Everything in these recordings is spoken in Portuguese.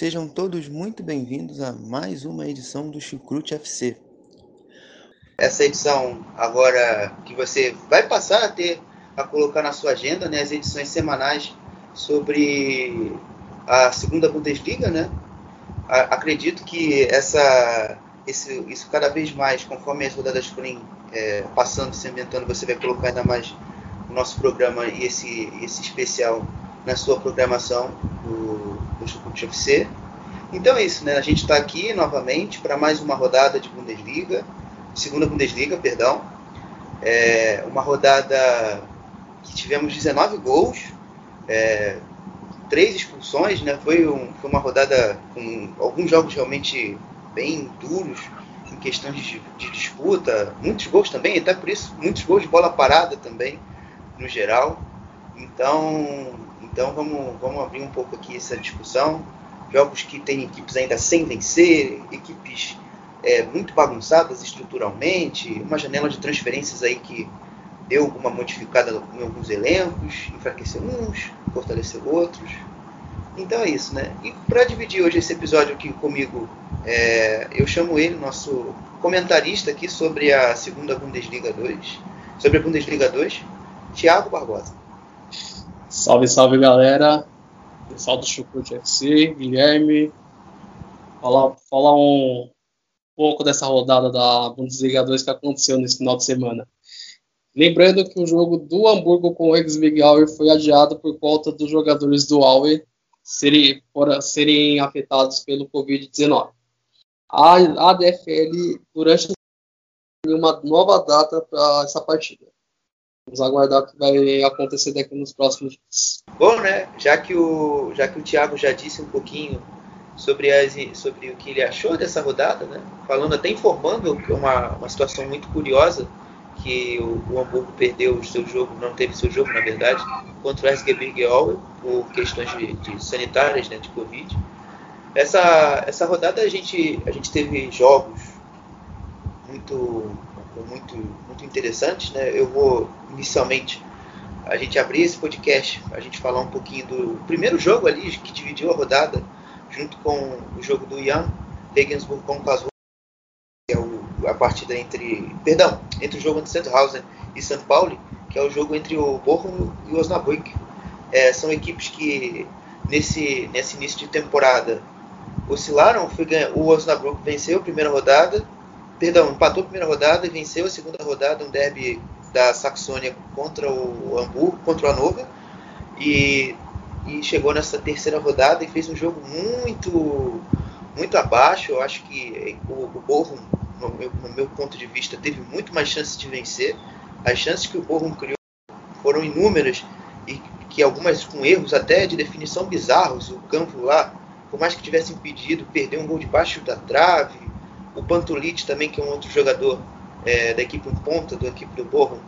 Sejam todos muito bem-vindos a mais uma edição do Chucrute FC. Essa edição agora que você vai passar a ter a colocar na sua agenda, né, as edições semanais sobre a segunda Bundesliga, né? Acredito que essa esse, isso cada vez mais, conforme as rodadas forem é, passando, se ambientando, você vai colocar ainda mais o nosso programa e esse esse especial na sua programação do, do Chucrute FC. Então é isso, né? A gente está aqui novamente para mais uma rodada de Bundesliga, segunda Bundesliga, perdão. É uma rodada que tivemos 19 gols, é, três expulsões, né? Foi, um, foi uma rodada com alguns jogos realmente bem duros em questão de, de disputa, muitos gols também, até por isso muitos gols de bola parada também no geral. Então, então vamos, vamos abrir um pouco aqui essa discussão. Jogos que tem equipes ainda sem vencer, equipes é, muito bagunçadas estruturalmente, uma janela de transferências aí que deu alguma modificada em alguns elencos, enfraqueceu uns, fortaleceu outros. Então é isso, né? E para dividir hoje esse episódio aqui comigo, é, eu chamo ele, nosso comentarista aqui sobre a segunda Bundesliga 2, sobre a Bundesliga 2, Thiago Barbosa. Salve, salve galera, pessoal do Chucrute FC, Guilherme. Falar, falar um pouco dessa rodada da Bundesliga 2 que aconteceu nesse final de semana. Lembrando que o jogo do Hamburgo com o ex-Big foi adiado por conta dos jogadores do Auer serem, serem afetados pelo Covid-19. A ADFL, durante uma nova data para essa partida. Vamos aguardar o que vai acontecer daqui nos próximos dias. Bom, né? Já que o, já que o Thiago já disse um pouquinho sobre, as, sobre o que ele achou dessa rodada, né? Falando até informando que é uma, uma situação muito curiosa que o, o Hamburgo perdeu o seu jogo, não teve seu jogo na verdade, contra o SG Aue por questões de, de sanitárias, né, de Covid. Essa, essa rodada a gente, a gente teve jogos muito, muito, muito interessantes, né? Eu vou inicialmente a gente abrir esse podcast, a gente falar um pouquinho do primeiro jogo ali que dividiu a rodada, junto com o jogo do Jan Regensburg com o Karlsruhe, que é o, a partida entre, perdão, entre o jogo entre Sandhausen e São Paulo, que é o jogo entre o Bochum e o Osnabrück. É, são equipes que nesse, nesse início de temporada oscilaram. Foi, o Osnabrück venceu a primeira rodada, perdão, empatou a primeira rodada e venceu a segunda rodada, um derby da Saxônia contra o Hamburgo, contra o Hannover, e, e chegou nessa terceira rodada e fez um jogo muito muito abaixo. Eu acho que o, o Bochum, no meu, no meu ponto de vista, teve muito mais chances de vencer. As chances que o Bochum criou foram inúmeras e que algumas com erros até de definição bizarros. O campo lá, por mais que tivesse impedido, perdeu um gol debaixo da trave. O Pantulit também, que é um outro jogador é, da equipe ponta, da equipe do Bochum,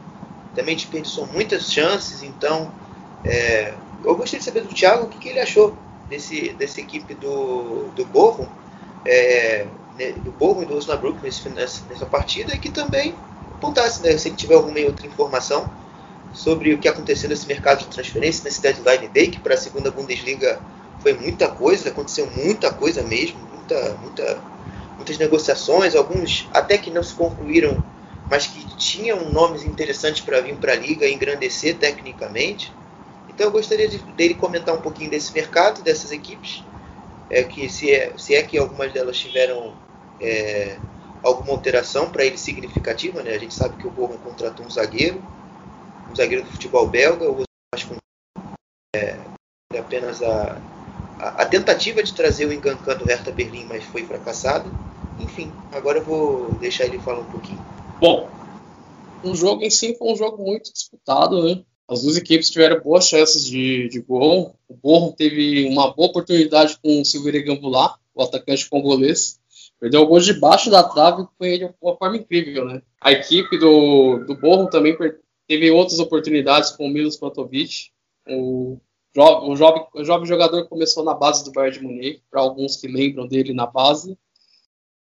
também desperdiçou muitas chances. Então, é, eu gostaria de saber do Thiago o que, que ele achou desse, dessa equipe do, do Bochum, é, né, do Bochum e do Osnabrück nesse, nessa, partida e que também apontasse, né, se tiver alguma outra informação sobre o que aconteceu nesse mercado de transferência, nesse deadline day, que para a segunda Bundesliga foi muita coisa, aconteceu muita coisa mesmo, muita, muita, muitas negociações, alguns até que não se concluíram, mas que tinham nomes interessantes para vir para a liga e engrandecer tecnicamente. Então eu gostaria de, dele comentar um pouquinho desse mercado, dessas equipes, é, que se é, se é que algumas delas tiveram é, alguma alteração para ele significativa, né? A gente sabe que o Bochum contratou um zagueiro, um zagueiro do futebol belga, o que é, apenas a, a, tentativa de trazer o Engancan do Hertha Berlim, mas foi fracassada. enfim, agora eu vou deixar ele falar um pouquinho. Bom, o jogo em si foi um jogo muito disputado, né? As duas equipes tiveram boas chances de, de gol. O Borro teve uma boa oportunidade com o Silveira Gambulá, o atacante congolês. Perdeu o gol debaixo da trave foi de uma forma incrível, né? A equipe do, do Borro também teve outras oportunidades com o Milos Pantovic. O, o, jovem, o jovem jogador começou na base do Bayern de Munique, para alguns que lembram dele na base.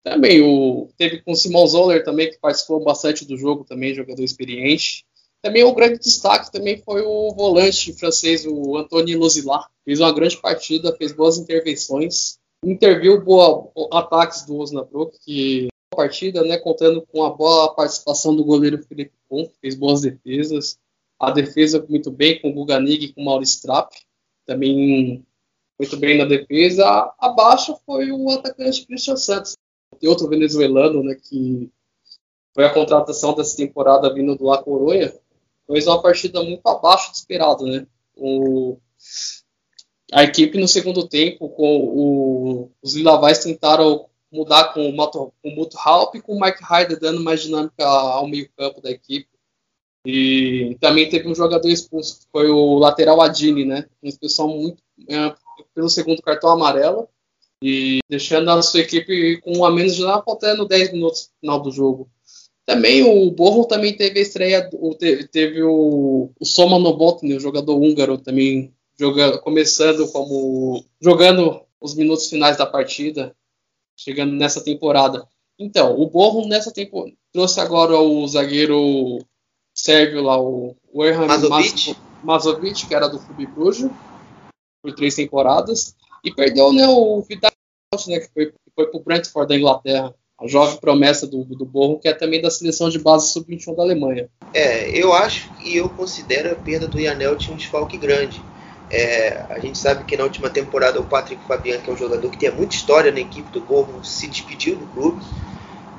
Também o, teve com o Simon Zoller também, que participou bastante do jogo também, jogador experiente. Também o grande destaque também foi o volante francês, o Anthony Lozila. Fez uma grande partida, fez boas intervenções, interviu boa, ataques do Osnabrück, que partida, né, contando com a boa participação do goleiro Felipe que fez boas defesas. A defesa muito bem com o Guganig e com o Maurice Trapp, também muito bem na defesa. Abaixo foi o atacante Christian Santos, tem outro venezuelano, né, que foi a contratação dessa temporada vindo do La Coruña, fez uma partida muito abaixo do esperado, né? O, a equipe no segundo tempo, com o, os Lilavais tentaram mudar com o, Mato, Muto Halp e com o Mike Hyder dando mais dinâmica ao meio campo da equipe. E também teve um jogador expulso, que foi o lateral Adini, né? Uma expulsão muito é, pelo segundo cartão amarelo e deixando a sua equipe com um a menos já faltando 10 minutos no final do jogo. Também o Borro também teve a estreia, teve, teve o, o Soma Novotny, o jogador húngaro, também jogando, começando como jogando os minutos finais da partida, chegando nessa temporada. Então, o Borro nessa temporada trouxe agora o zagueiro sérvio lá, o, Erhan Mazovic. Mazovic, que era do Clube Brujo, por três temporadas, e perdeu né, o Vidal, né, que foi, foi para o Brentford da Inglaterra a jovem promessa do, do Borro, que é também da seleção de base sub-21 da Alemanha. É, eu acho e eu considero a perda do Yanelt um desfalque grande. É, a gente sabe que na última temporada o Patrick Fabian, que é um jogador que tem muita história na equipe do Borro, se despediu do clube.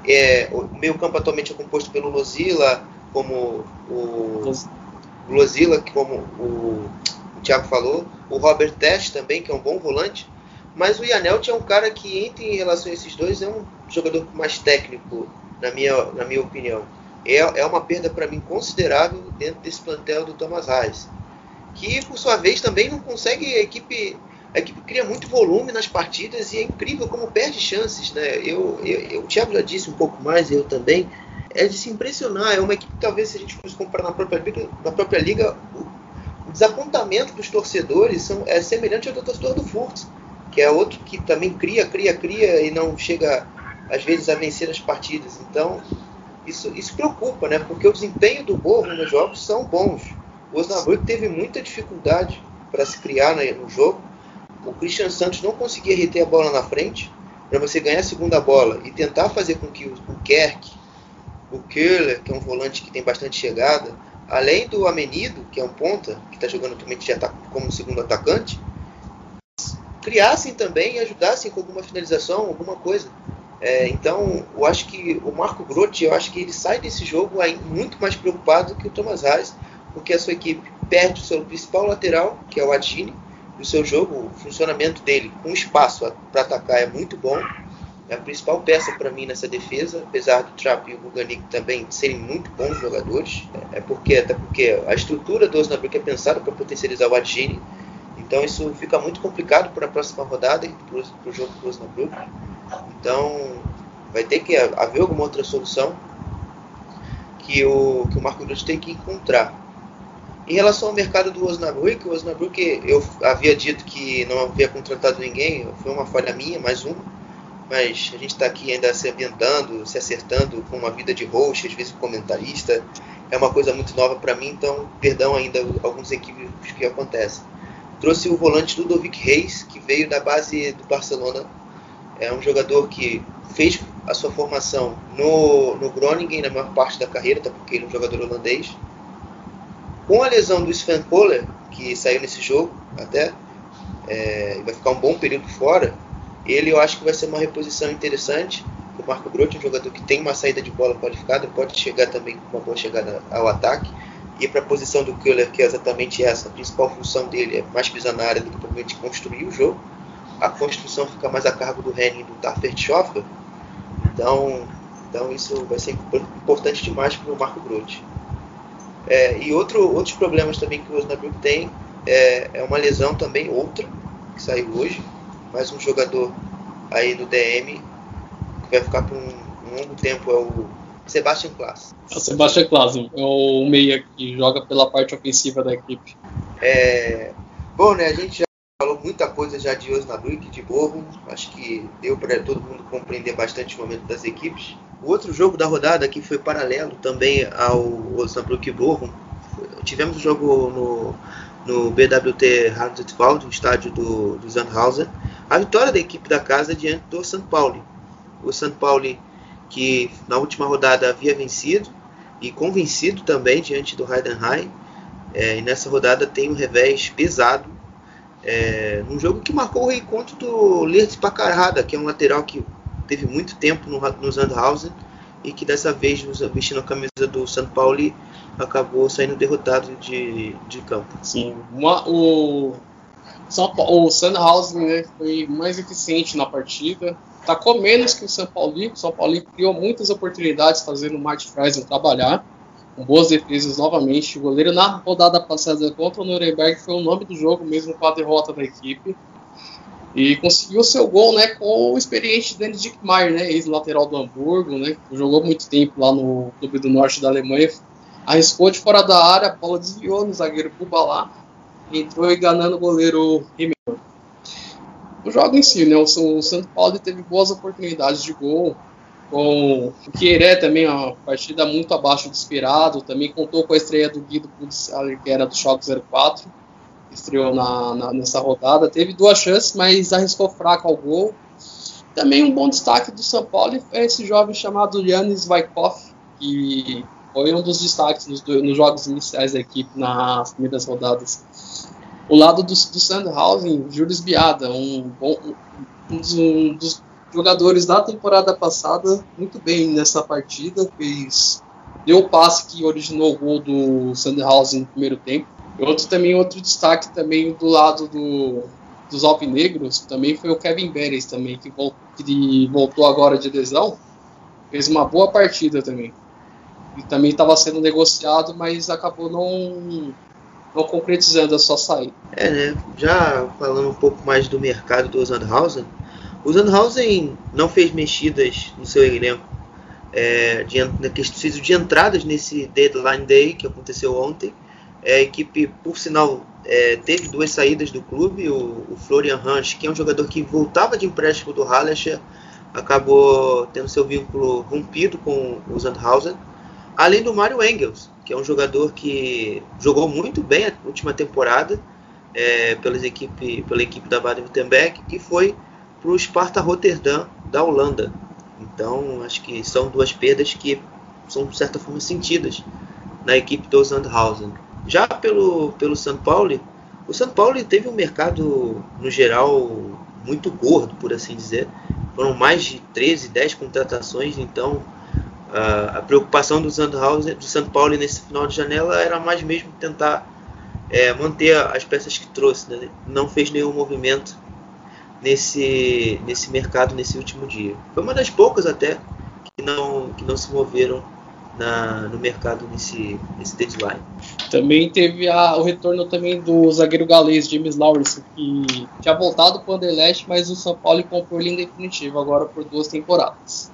É, o meio campo atualmente é composto pelo Lozila, como o Lozila, como o, o Thiago falou, o Robert Test também, que é um bom volante, mas o Yanelt é um cara que, entre em relação a esses dois, é um jogador mais técnico, na minha, na minha opinião. É, é uma perda para mim considerável dentro desse plantel do Thomas Reis. Que, por sua vez, também não consegue. A equipe, a equipe cria muito volume nas partidas e é incrível como perde chances. Né? Eu, eu, eu, o Thiago já disse um pouco mais, eu também. É de se impressionar. É uma equipe que, talvez, se a gente fosse comparar na própria liga, na própria liga o, desapontamento dos torcedores são, é semelhante ao do torcedor do Furts que é outro que também cria, cria, cria e não chega às vezes a vencer as partidas. Então isso, isso preocupa, né? Porque o desempenho do Borro nos jogos são bons. O Osnabrück teve muita dificuldade para se criar no jogo. O Christian Santos não conseguia reter a bola na frente. Para você ganhar a segunda bola e tentar fazer com que o Kerk, o Köhler, que é um volante que tem bastante chegada, além do Amenido, que é um ponta, que está jogando atualmente como segundo atacante, criassem também e ajudassem com alguma finalização, alguma coisa. É, então, eu acho que o Marco Grotti, eu acho que ele sai desse jogo muito mais preocupado do que o Thomas Reis, porque a sua equipe perde o seu principal lateral, que é o Adini, o seu jogo, o funcionamento dele com espaço para atacar é muito bom. É a principal peça para mim nessa defesa, apesar do Trap e o Buganik também serem muito bons jogadores. É porque até porque a estrutura do Osnabrück é pensada para potencializar o Adini então isso fica muito complicado para a próxima rodada e para o jogo do Osnabrück. Então vai ter que haver alguma outra solução que o, que o Marco Grosso tem que encontrar. Em relação ao mercado do Osnabrück, o Osnabrück eu havia dito que não havia contratado ninguém, foi uma falha minha, mais uma. Mas a gente está aqui ainda se ambientando, se acertando com uma vida de host, às vezes comentarista. É uma coisa muito nova para mim, então perdão ainda alguns equívocos que acontecem trouxe o volante Ludovic Reis, que veio da base do Barcelona. É um jogador que fez a sua formação no, no Groningen na maior parte da carreira, tá porque ele é um jogador holandês. Com a lesão do Sven Kohler, que saiu nesse jogo até, é, vai ficar um bom período fora, ele eu acho que vai ser uma reposição interessante. O Marco Grotti, um jogador que tem uma saída de bola qualificada, pode chegar também com uma boa chegada ao ataque ir para a posição do Killer, que é exatamente essa. A principal função dele é mais pisar na área do que provavelmente construir o jogo. A construção fica mais a cargo do Henning e do Tafert Schoffer. Então, então isso vai ser importante demais para o Marco Grote. É, e outro, outros problemas também que o Osnabrück tem é, é, uma lesão também, outra, que saiu hoje. Mais um jogador aí do DM que vai ficar por um, um longo tempo, é o Sebastian Klaas. É o Sebastian Klaas, é o meia que joga pela parte ofensiva da equipe. É, bom, né, a gente já falou muita coisa já de Osnabrück, de Bochum, acho que deu para todo mundo compreender bastante o momento das equipes. O outro jogo da rodada que foi paralelo também ao Osnabrück e Bochum, tivemos o um jogo no, no BWT Hartwald, estádio do, do Sandhausen, a vitória da equipe da casa diante do São Paulo. O São Paulo que na última rodada havia vencido e convencido também diante do Heidenheim. É, e nessa rodada tem um revés pesado é, num jogo que marcou o reencontro do Lertz Pacarrada, que é um lateral que teve muito tempo no, no Sandhausen e que dessa vez, vestindo a camisa do São Paulo, acabou saindo derrotado de, de campo. Sim, uma, o, São o Sandhausen né, foi mais eficiente na partida, atacou menos que o São Paulo. O São Paulo criou muitas oportunidades fazendo o Martin Freisen trabalhar, com boas defesas novamente. O goleiro na rodada passada contra o Nuremberg foi o nome do jogo, mesmo com a derrota da equipe. E conseguiu seu gol né, com o experiente Dennis Dickmeyer, né, ex-lateral do Hamburgo, né, jogou muito tempo lá no Clube do Norte da Alemanha. Arriscou de fora da área, a bola desviou no zagueiro Kubalá, entrou enganando o goleiro Rimmel. O jogo em si, né, o São Paulo teve boas oportunidades de gol, com o Quieré também, uma partida muito abaixo do esperado, também contou com a estreia do Guido Pudicali, que era do Choque 04, estreou na, na, nessa rodada. Teve duas chances, mas arriscou fraco ao gol. Também um bom destaque do São Paulo é esse jovem chamado Yannis Vaikov, que foi um dos destaques nos, nos, jogos iniciais da equipe nas primeiras rodadas. O lado do, do Sandhausen, Jules Biada, um, bom, um, dos, um dos jogadores da temporada passada, muito bem nessa partida, fez deu o passe que originou o gol do Sandhausen no primeiro tempo. Outro também, outro destaque também do lado do, dos alvinegros, também foi o Kevin Beres também, que, que voltou agora de lesão, fez uma boa partida também. E também estava sendo negociado, mas acabou não, não concretizando a sua saída. É, né? Já falando um pouco mais do mercado do Sandhausen, o Sandhausen não fez mexidas no seu elenco é, de, de, de entradas nesse deadline day que aconteceu ontem é, a equipe, por sinal, é, teve duas saídas do clube. O, o, Florian Ranch, que é um jogador que voltava de empréstimo do Hallecher, acabou tendo seu vínculo rompido com o Sandhausen. Além do Mario Engels, que é um jogador que jogou muito bem a última temporada é, pelas equipe, pela equipe da Baden-Württemberg e foi para o Sparta Rotterdam da Holanda. Então, acho que são duas perdas que são de certa forma sentidas na equipe do Sandhausen. Já pelo, pelo São Paulo, o São Paulo teve um mercado, no geral, muito gordo, por assim dizer. Foram mais de 13, 10 contratações, então a, preocupação do Sandhausen, do São Paulo nesse final de janela era mais mesmo tentar é, manter as peças que trouxe. Né? Não fez nenhum movimento nesse, nesse mercado nesse último dia. Foi uma das poucas até que não, que não se moveram na, no mercado nesse, nesse deadline. Também teve a, o retorno também do zagueiro galês James Lawrence, que tinha voltado para o Anderlecht, mas o São Paulo comprou ele em definitivo agora por duas temporadas.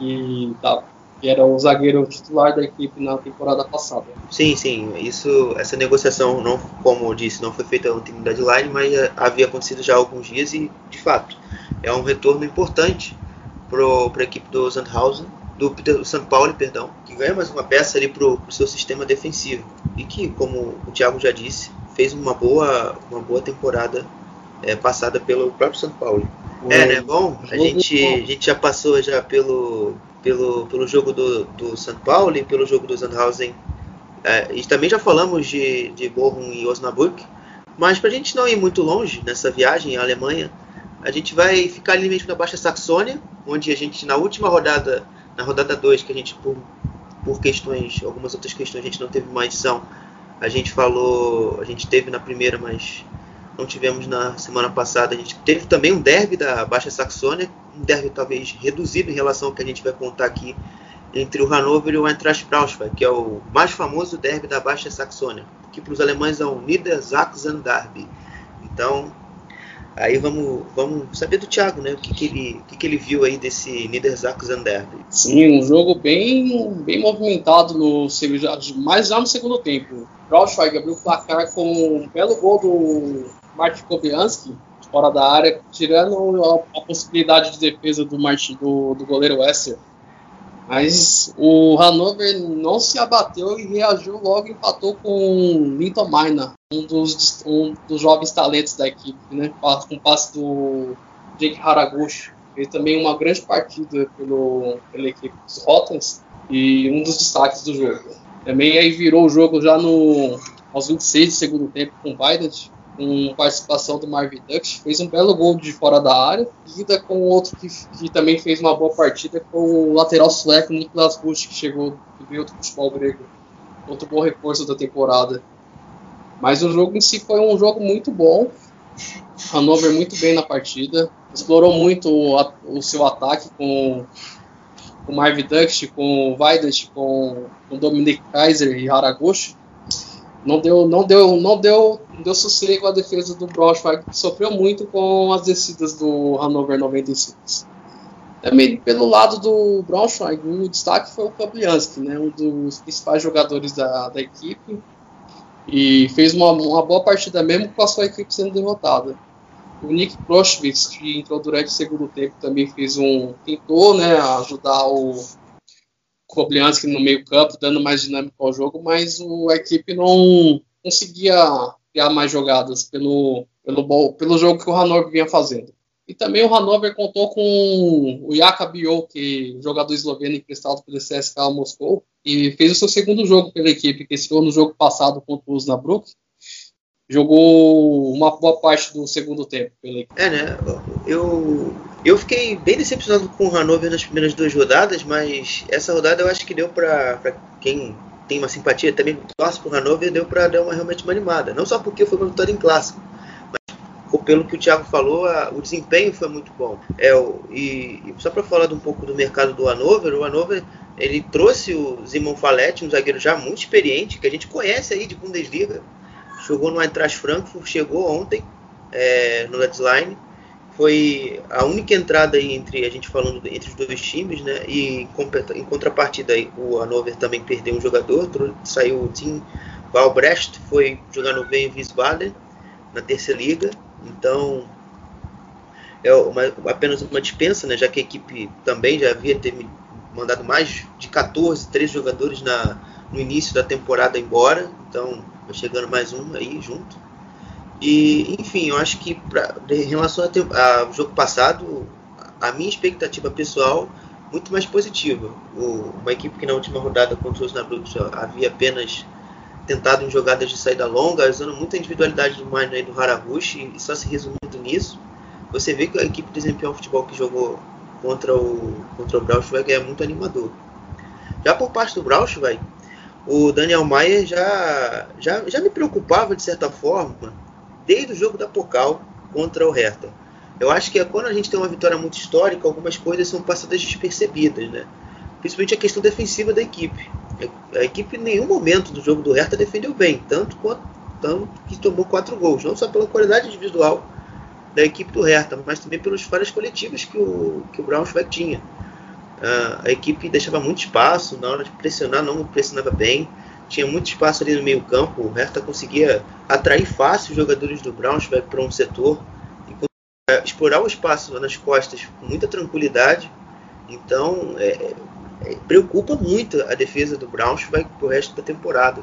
E tá, que era o zagueiro titular da equipe na temporada passada. Sim, sim, isso, essa negociação não, como eu disse, não foi feita ontem no deadline, mas havia acontecido já há alguns dias e, de fato, é um retorno importante para a equipe do Sandhausen do, do São Paulo, perdão, que ganha mais uma peça ali pro, pro seu sistema defensivo e que, como o Thiago já disse, fez uma boa, uma boa temporada é, passada pelo próprio São Paulo. É, né? Bom, a gente, a gente já passou já pelo, pelo, pelo jogo do, do São Paulo e pelo jogo do Sandhausen. É, e também já falamos de, de Bochum e Osnabrück, mas para a gente não ir muito longe nessa viagem à Alemanha, a gente vai ficar ali mesmo na Baixa Saxônia, onde a gente na última rodada na rodada 2, que a gente, por, por questões, algumas outras questões, a gente não teve uma edição. A gente falou, a gente teve na primeira, mas não tivemos na semana passada. A gente teve também um derby da Baixa Saxônia, um derby talvez reduzido em relação ao que a gente vai contar aqui entre o Hannover e o Eintracht Braunschweig, que é o mais famoso derby da Baixa Saxônia, que para os alemães é o Niedersachsen Derby. Então, aí vamos, vamos saber do Thiago, né? O que, que, ele, o que, que ele viu aí desse Niedersachsen Derby. Sim, um jogo bem, bem movimentado, no, mais já no segundo tempo. Braunschweig abriu o placar com um belo gol do Martin Kobianski, fora da área, tirando a, a possibilidade de defesa do, Martin, do, do goleiro Wester. Mas o Hannover não se abateu e reagiu logo, empatou com Linton Maina, um dos, um dos jovens talentos da equipe, né? com o passe do Jake Haraguchi. Fez também uma grande partida pelo, pela equipe dos Rottens e um dos destaques do jogo. Também aí virou o jogo já no, aos 26 do segundo tempo com o Biden, com participação do Marvin Dux, fez um belo gol de fora da área, seguida com outro que, que, também fez uma boa partida, com o lateral sueco Niklas Busch, que chegou do veio do futebol grego. Outro bom reforço da temporada. Mas o jogo em si foi um jogo muito bom. Hannover muito bem na partida, explorou muito o, o seu ataque com o Marvin Dux, com o Weidet, com o Dominic Kaiser e Haraguchi não deu, não deu, não deu, não deu sossego a defesa do Braunschweig, que sofreu muito com as descidas do Hannover 96. Também pelo lado do Braunschweig, o destaque foi o Kablianski, né, um dos principais jogadores da, da equipe, e fez uma, uma boa partida mesmo com a sua equipe sendo derrotada. O Nick Proschwitz, que entrou durante o segundo tempo, também fez um tentou, né, ajudar o Koblianski no meio campo, dando mais dinâmica ao jogo, mas o, a equipe não conseguia criar mais jogadas pelo, pelo, pelo jogo que o Hannover vinha fazendo. E também o Hannover contou com o Jaka que jogador esloveno emprestado pelo CSKA Moscou, e fez o seu segundo jogo pela equipe, que estreou no jogo passado contra o Osnabrück, jogou uma boa parte do segundo tempo pela equipe. É, né? Eu, eu fiquei bem decepcionado com o Hannover nas primeiras duas rodadas, mas essa rodada eu acho que deu para quem tem uma simpatia também torce pro Hannover, deu para dar uma realmente uma animada. Não só porque foi uma vitória em clássico, mas pelo que o Thiago falou, a, o desempenho foi muito bom. É, o, e, e só para falar um pouco do mercado do Hannover, o Hannover ele trouxe o Simon Faletti, um zagueiro já muito experiente, que a gente conhece aí de Bundesliga, jogou no Eintracht Frankfurt, chegou ontem é, no deadline. Foi a única entrada aí entre a gente falando entre os dois times, né? E em contrapartida aí, o Hannover também perdeu um jogador, saiu o Tim Valbrecht, foi jogar no Wien Wiesbaden na terceira liga. Então é uma, apenas uma dispensa, né? Já que a equipe também já havia ter mandado mais de 14, 13 jogadores na, no início da temporada embora. Então chegando mais um aí junto. E, enfim, eu acho que pra, em relação ao jogo passado, a minha expectativa pessoal muito mais positiva. O, uma equipe que na última rodada contra o Osnabrück havia apenas tentado em jogadas de saída longa, usando muita individualidade do Mine e do Haraguchi, e só se resumindo nisso, você vê que a equipe desempenhou o futebol que jogou contra o, contra o Braunschweig é muito animador. Já por parte do Braunschweig, o Daniel Maier já, já, já me preocupava de certa forma desde o jogo da Pocal contra o Hertha. Eu acho que é quando a gente tem uma vitória muito histórica, algumas coisas são passadas despercebidas, né? Principalmente a questão defensiva da equipe. A equipe em nenhum momento do jogo do Hertha defendeu bem, tanto, quanto, tanto que tomou quatro gols, não só pela qualidade individual da equipe do Hertha, mas também pelas falhas coletivas que o, que o Braunschweig tinha. Uh, a equipe deixava muito espaço, na hora de pressionar não pressionava bem, tinha muito espaço ali no meio campo, o Hertha conseguia atrair fácil os jogadores do Braunschweig para um setor e explorar o espaço nas costas com muita tranquilidade, então é, é, preocupa muito a defesa do Braunschweig para o resto da temporada.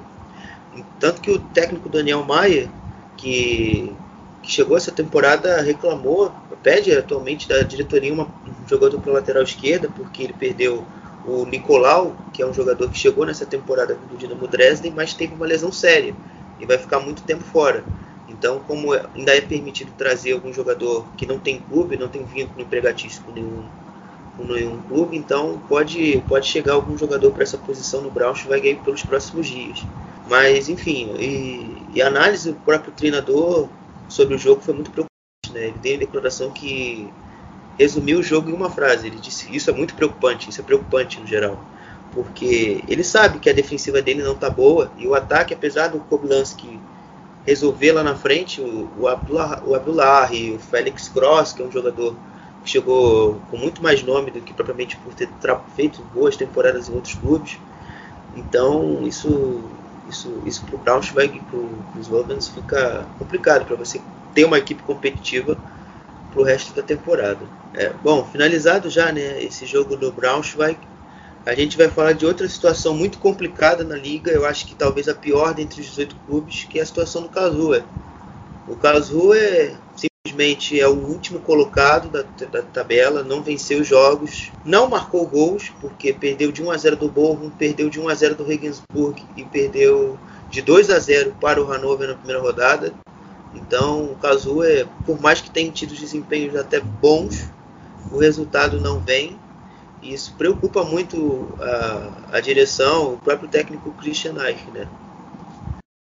Tanto que o técnico Daniel Maia, que, que chegou essa temporada, reclamou, pede atualmente da diretoria uma, um jogador para lateral esquerda, porque ele perdeu o Nicolau, que é um jogador que chegou nessa temporada do Dinamo Dresden, mas teve uma lesão séria e vai ficar muito tempo fora. Então, como ainda é permitido trazer algum jogador que não tem clube, não tem vínculo empregatício com nenhum, com nenhum clube, então pode, pode chegar algum jogador para essa posição no Braunschweig pelos próximos dias. Mas, enfim, e, e a análise do próprio treinador sobre o jogo foi muito preocupante. Né? Ele deu a declaração que resumiu o jogo em uma frase. Ele disse: Isso é muito preocupante, isso é preocupante no geral. Porque ele sabe que a defensiva dele não tá boa e o ataque, apesar do Koblanski resolver lá na frente, o, o, Abdullah, o o Félix Cross, que é um jogador que chegou com muito mais nome do que propriamente por ter feito boas temporadas em outros clubes. Então, isso isso, isso para o Braunschweig e para os Ravens fica complicado para você ter uma equipe competitiva para o resto da temporada. É, bom, finalizado já né, esse jogo do Braunschweig, a gente vai falar de outra situação muito complicada na liga, eu acho que talvez a pior dentre os 18 clubes, que é a situação do Karlsruhe. O Karlsruhe simplesmente é o último colocado da, da, tabela, não venceu os jogos, não marcou gols, porque perdeu de 1 a 0 do Bochum, perdeu de 1 a 0 do Regensburg e perdeu de 2 a 0 para o Hannover na primeira rodada. Então, o Kazu é, por mais que tenha tido desempenhos até bons, o resultado não vem. E isso preocupa muito a, a direção, o próprio técnico Christian Eich, né?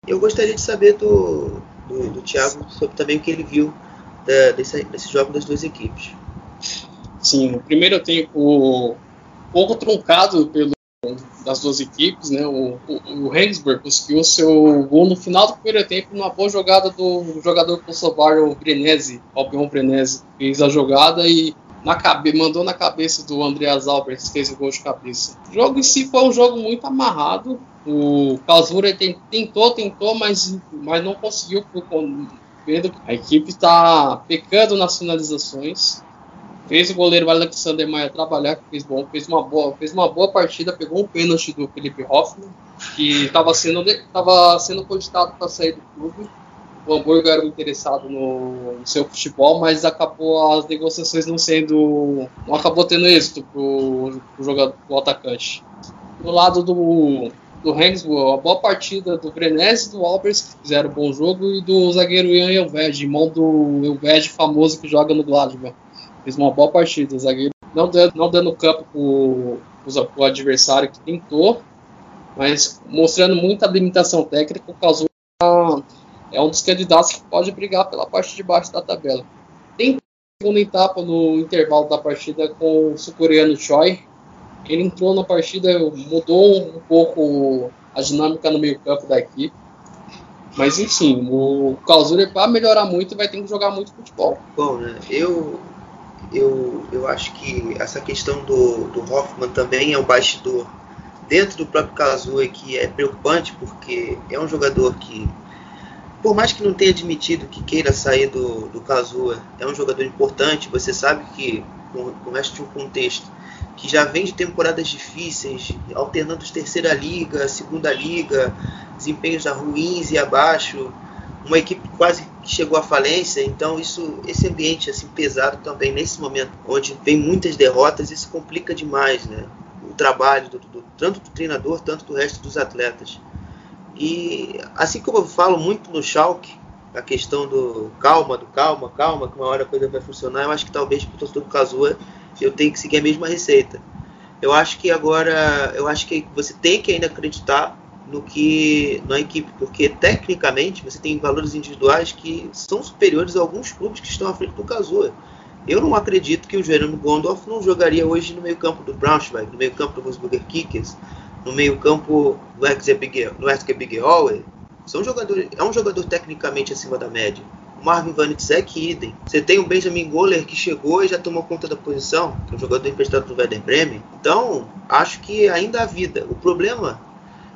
Eu gostaria de saber do, do, do Thiago sobre também o que ele viu da, desse, desse jogo das duas equipes. Sim, o primeiro tempo pouco truncado pelo, das duas equipes, né? O, o, o conseguiu seu gol no final do primeiro tempo numa boa jogada do jogador kosovar, Brenese, Albion Brenese, fez a jogada e na cabe, mandou na cabeça do Andreas Albert, fez o gol de cabeça. O jogo em si foi um jogo muito amarrado. O Kalsura tentou, tentou, mas, mas não conseguiu por, Pedro. A equipe está pecando nas finalizações. Fez o goleiro Alexander Maia trabalhar, fez bom, fez uma boa, fez uma boa partida, pegou um pênalti do Felipe Hoffmann, que estava sendo, tava sendo cogitado para sair do clube. O Hamburgo era interessado no, no, seu futebol, mas acabou as negociações não sendo. não acabou tendo êxito pro, pro jogador pro atacante. Do lado do, do Hensburg, uma boa partida do Brenes e do Albers, que fizeram um bom jogo, e do zagueiro Ian Elved, irmão do Elved famoso que joga no Gladbach. Fez uma boa partida, o zagueiro não dando, não dando campo para o adversário que tentou, mas mostrando muita limitação técnica, causou é um dos candidatos que pode brigar pela parte de baixo da tabela. Tem segunda etapa no intervalo da partida com o sul-coreano Choi, ele entrou na partida, mudou um pouco a dinâmica no meio-campo da equipe. Mas enfim, o Clausura para melhorar muito vai ter que jogar muito futebol. Bom, né? Eu eu, eu acho que essa questão do, do Hoffman também é um bastidor dentro do próprio Kazuya que é preocupante porque é um jogador que por mais que não tenha admitido que queira sair do, do Kazuya, é um jogador importante, você sabe que com, com o resto de um contexto que já vem de temporadas difíceis, alternando terceira liga, segunda liga, desempenhos ruins e abaixo, uma equipe quase chegou à falência, então isso, esse ambiente assim pesado também nesse momento, onde vem muitas derrotas, isso complica demais, né? O trabalho do, do, tanto do treinador, tanto do resto dos atletas. E assim como eu falo muito no Schalke, a questão do calma, do calma, calma, que uma hora a coisa vai funcionar, eu acho que talvez para o torcedor do Kazuya eu tenho que seguir a mesma receita. Eu acho que agora, eu acho que você tem que ainda acreditar no que na equipe, porque tecnicamente você tem valores individuais que são superiores a alguns clubes que estão à frente do Kazuya. Eu não acredito que o Jeremy Gondorf não jogaria hoje no meio-campo do Braunschweig, no meio-campo do Wolfsburger Kickers, no meio-campo do RSG Big São jogadores, é um jogador tecnicamente acima da média. Marvin Van Dijk, idem. Você tem o Benjamin Goller que chegou e já tomou conta da posição, que é um jogador emprestado do Werder Bremen. Então, acho que ainda há vida. O problema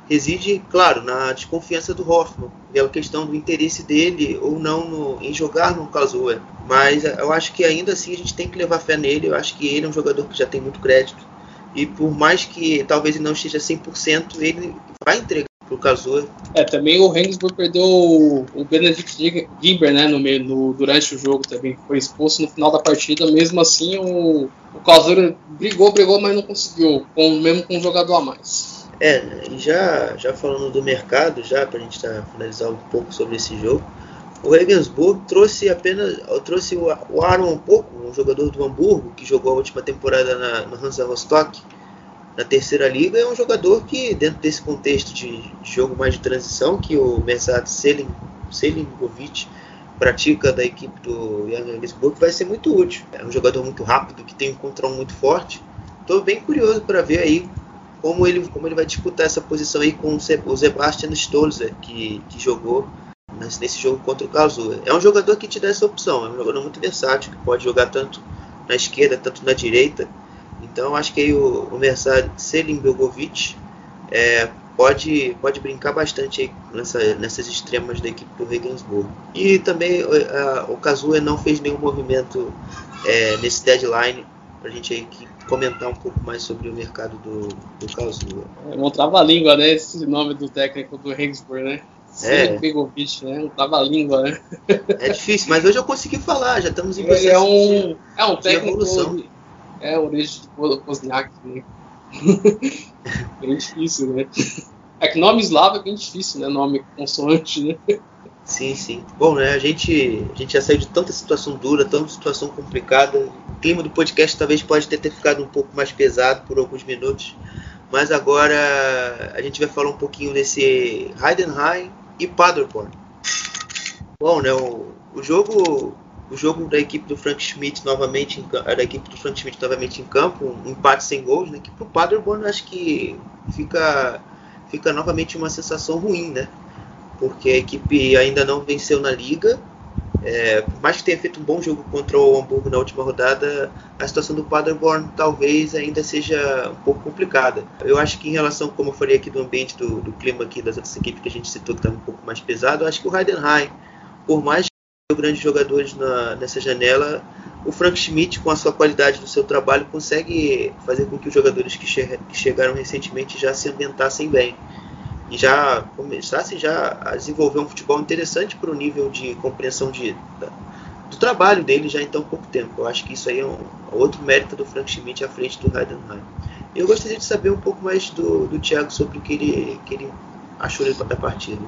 reside, claro, na desconfiança do Hoffman, pela questão do interesse dele ou não no, em jogar no Kazuya. Mas eu acho que ainda assim a gente tem que levar fé nele. Eu acho que ele é um jogador que já tem muito crédito. E por mais que talvez ele não esteja 100%, ele vai entregar pro Kazuya. É, também o Regensburg perdeu o Benedict Gimber, né, no no, durante o jogo também, foi expulso no final da partida, mesmo assim o, o brigou, brigou, mas não conseguiu, com, mesmo com um jogador a mais. É, e já, já falando do mercado, já para a gente tá, finalizar um pouco sobre esse jogo, o Regensburg trouxe apenas trouxe o, Aaron um pouco, um jogador do Hamburgo que jogou a última temporada na, na Hansa Rostock, na terceira liga, é um jogador que, dentro desse contexto de jogo mais de transição, que o Mesat Selim, Selingovic pratica da equipe do Jan Lisburg vai ser muito útil. É um jogador muito rápido, que tem um controle muito forte. Estou bem curioso para ver aí como ele, como ele vai disputar essa posição aí com o Sebastian Stolzer, que, que jogou nesse jogo contra o Karlsruhe. É um jogador que te dá essa opção, é um jogador muito versátil, que pode jogar tanto na esquerda, tanto na direita. Então acho que aí o, o Mersad Selim Begovic é, pode, pode brincar bastante nessa, nessas extremas da equipe do Regensburg. E também a, o Kazuya não fez nenhum movimento é, nesse deadline para a gente aí comentar um pouco mais sobre o mercado do, do Kazuya. É um trava-língua, né? Esse nome do técnico do Regensburg, né? É. Begovic, né? Um trava-língua, né? É difícil, mas hoje eu consegui falar, já estamos em Ele processo é um, de- é um de técnico. evolução. É, origem de Wozniak, né? bem difícil, né? É que nome eslavo é bem difícil, né? Nome consoante, né? Sim, sim. Bom, né? A gente, a gente já saiu de tanta situação dura, tanta situação complicada. O clima do podcast talvez pode ter, ter ficado um pouco mais pesado por alguns minutos. Mas agora a gente vai falar um pouquinho desse Heidenheim e Paderborn. Bom, né? O, o jogo o jogo da equipe do Frank Schmidt novamente em, da equipe do Frank Schmidt novamente em campo, um empate sem gols, né? Que pro Paderborn acho que fica fica novamente uma sensação ruim, né? Porque a equipe ainda não venceu na liga. É, por mais que tenha feito um bom jogo contra o Hamburgo na última rodada, a situação do Paderborn talvez ainda seja um pouco complicada. Eu acho que em relação, como eu falei aqui do ambiente, do, do clima aqui das outras equipes que a gente citou que estava um pouco mais pesado, acho que o Heidenheim, por mais que tenha grandes jogadores na, nessa janela, o Frank Schmidt, com a sua qualidade do seu trabalho, consegue fazer com que os jogadores que, che que chegaram recentemente já se ambientassem bem e já começasse já a desenvolver um futebol interessante para o nível de compreensão de, da, do trabalho dele já em tão pouco tempo. Eu acho que isso aí é um outro mérito do Frank Schmidt à frente do Heidenheim. Eu gostaria de saber um pouco mais do, do Thiago sobre o que ele, que ele achou da partida.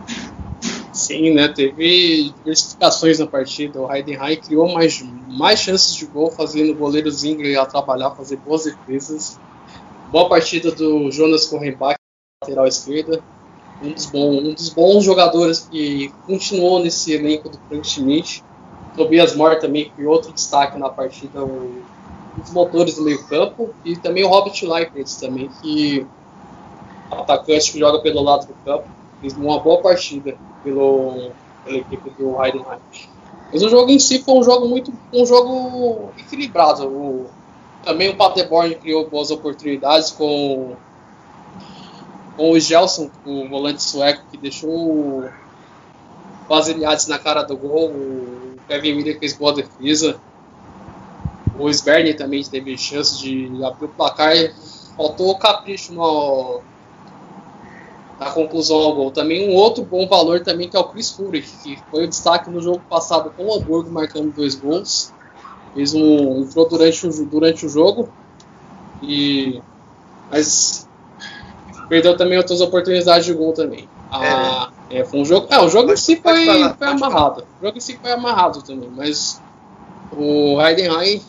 Sim, né? Teve diversificações na partida. O Heidenheim criou mais, mais chances de gol, fazendo o goleiro Zingler trabalhar, fazer boas defesas. Boa partida do Jonas Korrenbach, lateral esquerda. Um dos, bons, um dos bons jogadores que continuou nesse elenco do Frank Schmidt. Tobias Moore também criou outro destaque na partida, um dos motores do meio campo. E também o Robert Leipert também, que atacante que joga pelo lado do campo. Fez uma boa partida pelo, pela equipe do Heidenheim. Mas o jogo em si foi um jogo muito um jogo equilibrado. O, também o Paderborn criou boas oportunidades com, com o Gelson, o volante sueco, que deixou o Basiliades na cara do gol. O Kevin Miller fez boa defesa. O Sberni também teve chance de abrir o placar. Faltou capricho no, na conclusão ao gol. Também um outro bom valor também que é o Chris Fury, que foi o destaque no jogo passado com o Hamburgo, marcando dois gols. Fez um, entrou durante o, durante o jogo, e, mas perdeu também outras oportunidades de gol também. Ah, é, foi um jogo, é, o jogo Pode- em si foi, falar, foi amarrado. O jogo em si foi amarrado também, mas o Heidenheim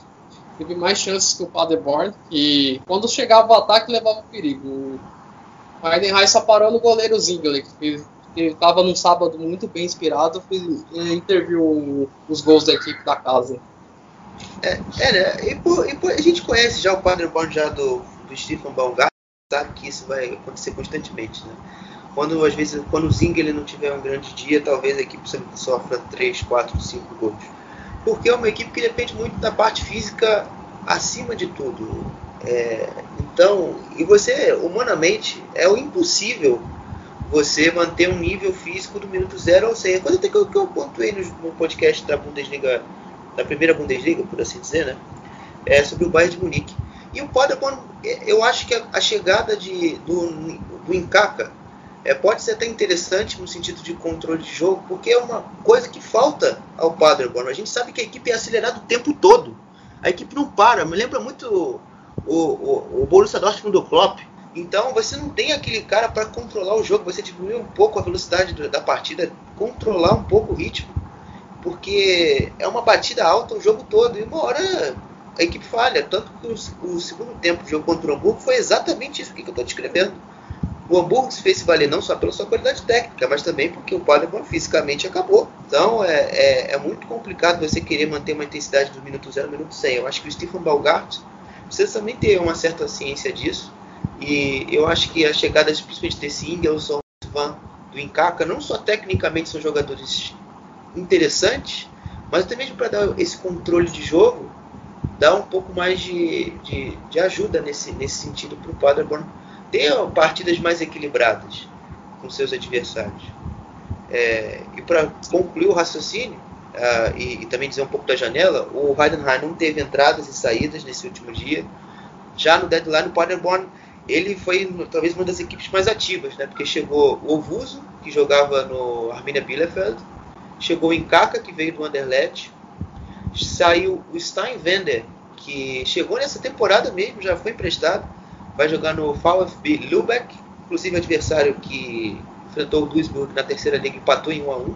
teve mais chances que o Paderborn e quando chegava o ataque levava perigo. O Heidenheim só parou no goleiro Zingler, que estava num sábado muito bem inspirado e interviu os gols da equipe da casa. É, é né? E, por, e por- a gente conhece já o Paderborn já do, do Stefan Baumgart, que isso vai acontecer constantemente, né? Quando às vezes quando o Zing ele não tiver um grande dia, talvez a equipe sofra 3, 4, 5 gols. Porque é uma equipe que depende muito da parte física acima de tudo. É, então, e você, humanamente, é o impossível você manter um nível físico do minuto 0 ao 100. É coisa até que eu, que eu pontuei no, no podcast da Bundesliga, da primeira Bundesliga, por assim dizer, né? É, sobre o Bayern de Munique. E o Paderborn, é, eu acho que a, chegada de, do, do Incaca é, pode ser até interessante no sentido de controle de jogo, porque é uma coisa que falta ao Paderborn. A gente sabe que a equipe é acelerada o tempo todo. A equipe não para. Me lembra muito o, o, o Borussia Dortmund do Klopp. Então você não tem aquele cara para controlar o jogo. Você diminui um pouco a velocidade do- da partida, controlar um pouco o ritmo, porque é uma batida alta o jogo todo. E uma hora a equipe falha. Tanto que o, o segundo tempo do jogo contra o Hamburgo foi exatamente isso que eu estou descrevendo o Hamburgo se fez valer não só pela sua qualidade técnica, mas também porque o Paderborn fisicamente acabou. Então é, é, é, muito complicado você querer manter uma intensidade do minuto 0 ao minuto 100. Eu acho que o Stephen Balgart precisa também ter uma certa ciência disso. E eu acho que a chegada principalmente desse Ingelson Van do Incaca, não só tecnicamente são jogadores interessantes, mas até mesmo para dar esse controle de jogo, dá um pouco mais de, de, de ajuda nesse, nesse sentido para o Paderborn ter partidas mais equilibradas com seus adversários. É, e para concluir o raciocínio, uh, e, e, também dizer um pouco da janela, o Heidenheim não teve entradas e saídas nesse último dia. Já no deadline, o Paderborn ele foi talvez uma das equipes mais ativas, né? porque chegou o Ovuso, que jogava no Arminia Bielefeld, chegou o Inkaka, que veio do Anderlecht, saiu o Steinwender, que chegou nessa temporada mesmo, já foi emprestado, vai jogar no VfB Lübeck, inclusive adversário que enfrentou o Duisburg na terceira liga empatou em 1 a 1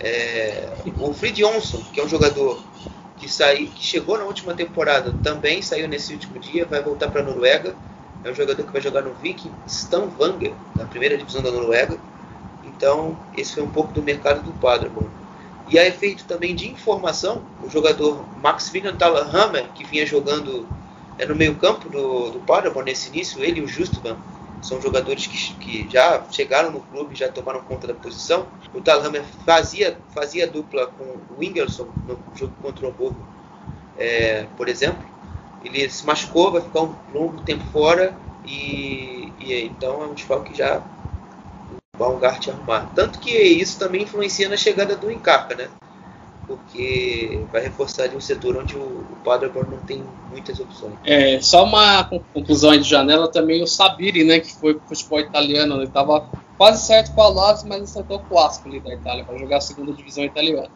é, o Frid Jonsson, que é um jogador que, saiu, que chegou na última temporada, também saiu nesse último dia, vai voltar para a Noruega. É um jogador que vai jogar no Viking Stavanger, na primeira divisão da Noruega. Então, esse foi um pouco do mercado do Paderborn. E a efeito também de informação, o jogador Max Vinantala Hammer, que vinha jogando é, no meio-campo do, do Paderborn nesse início, ele e o Justman são jogadores que, que já chegaram no clube, já tomaram conta da posição. O Talhammer fazia, fazia dupla com o Ingerson no jogo contra o Hamburgo, é, por exemplo. Ele se machucou, vai ficar um longo tempo fora e, e então é um desfalque já Baumgart arrumar. Tanto que isso também influencia na chegada do Encarca, né? porque vai reforçar ali um setor onde o, o Paderborn não tem muitas opções. É, só uma conclusão de janela também, o Sabiri, né, que foi pro futebol italiano, ele estava quase certo com a Lazio, mas acertou com o Ascoli da Itália, para jogar a segunda divisão italiana.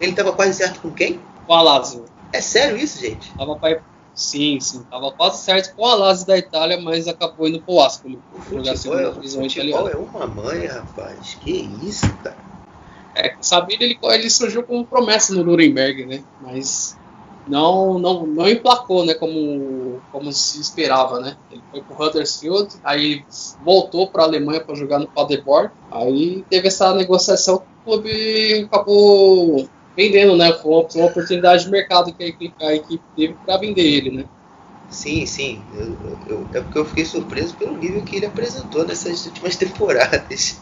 Ele estava quase certo com quem? Com a Lazio. É sério isso, gente? Tava pra... Sim, sim, tava quase certo com a Lazio da Itália, mas acabou indo pro Ascoli, jogar segunda é, divisão italiana. é uma mãe, rapaz, que isso, cara. É, Sabino ele, ele surgiu como promessa no Nuremberg, né? Mas não, não, não emplacou, né? Como, como se esperava, né? Ele foi pro Huddersfield, aí voltou para a Alemanha para jogar no Paderborn, aí teve essa negociação que o clube acabou vendendo, né? Foi uma, foi uma oportunidade de mercado que a equipe, a equipe teve para vender ele, né? Sim, sim. Eu, eu, é porque eu fiquei surpreso pelo nível que ele apresentou nessas últimas temporadas.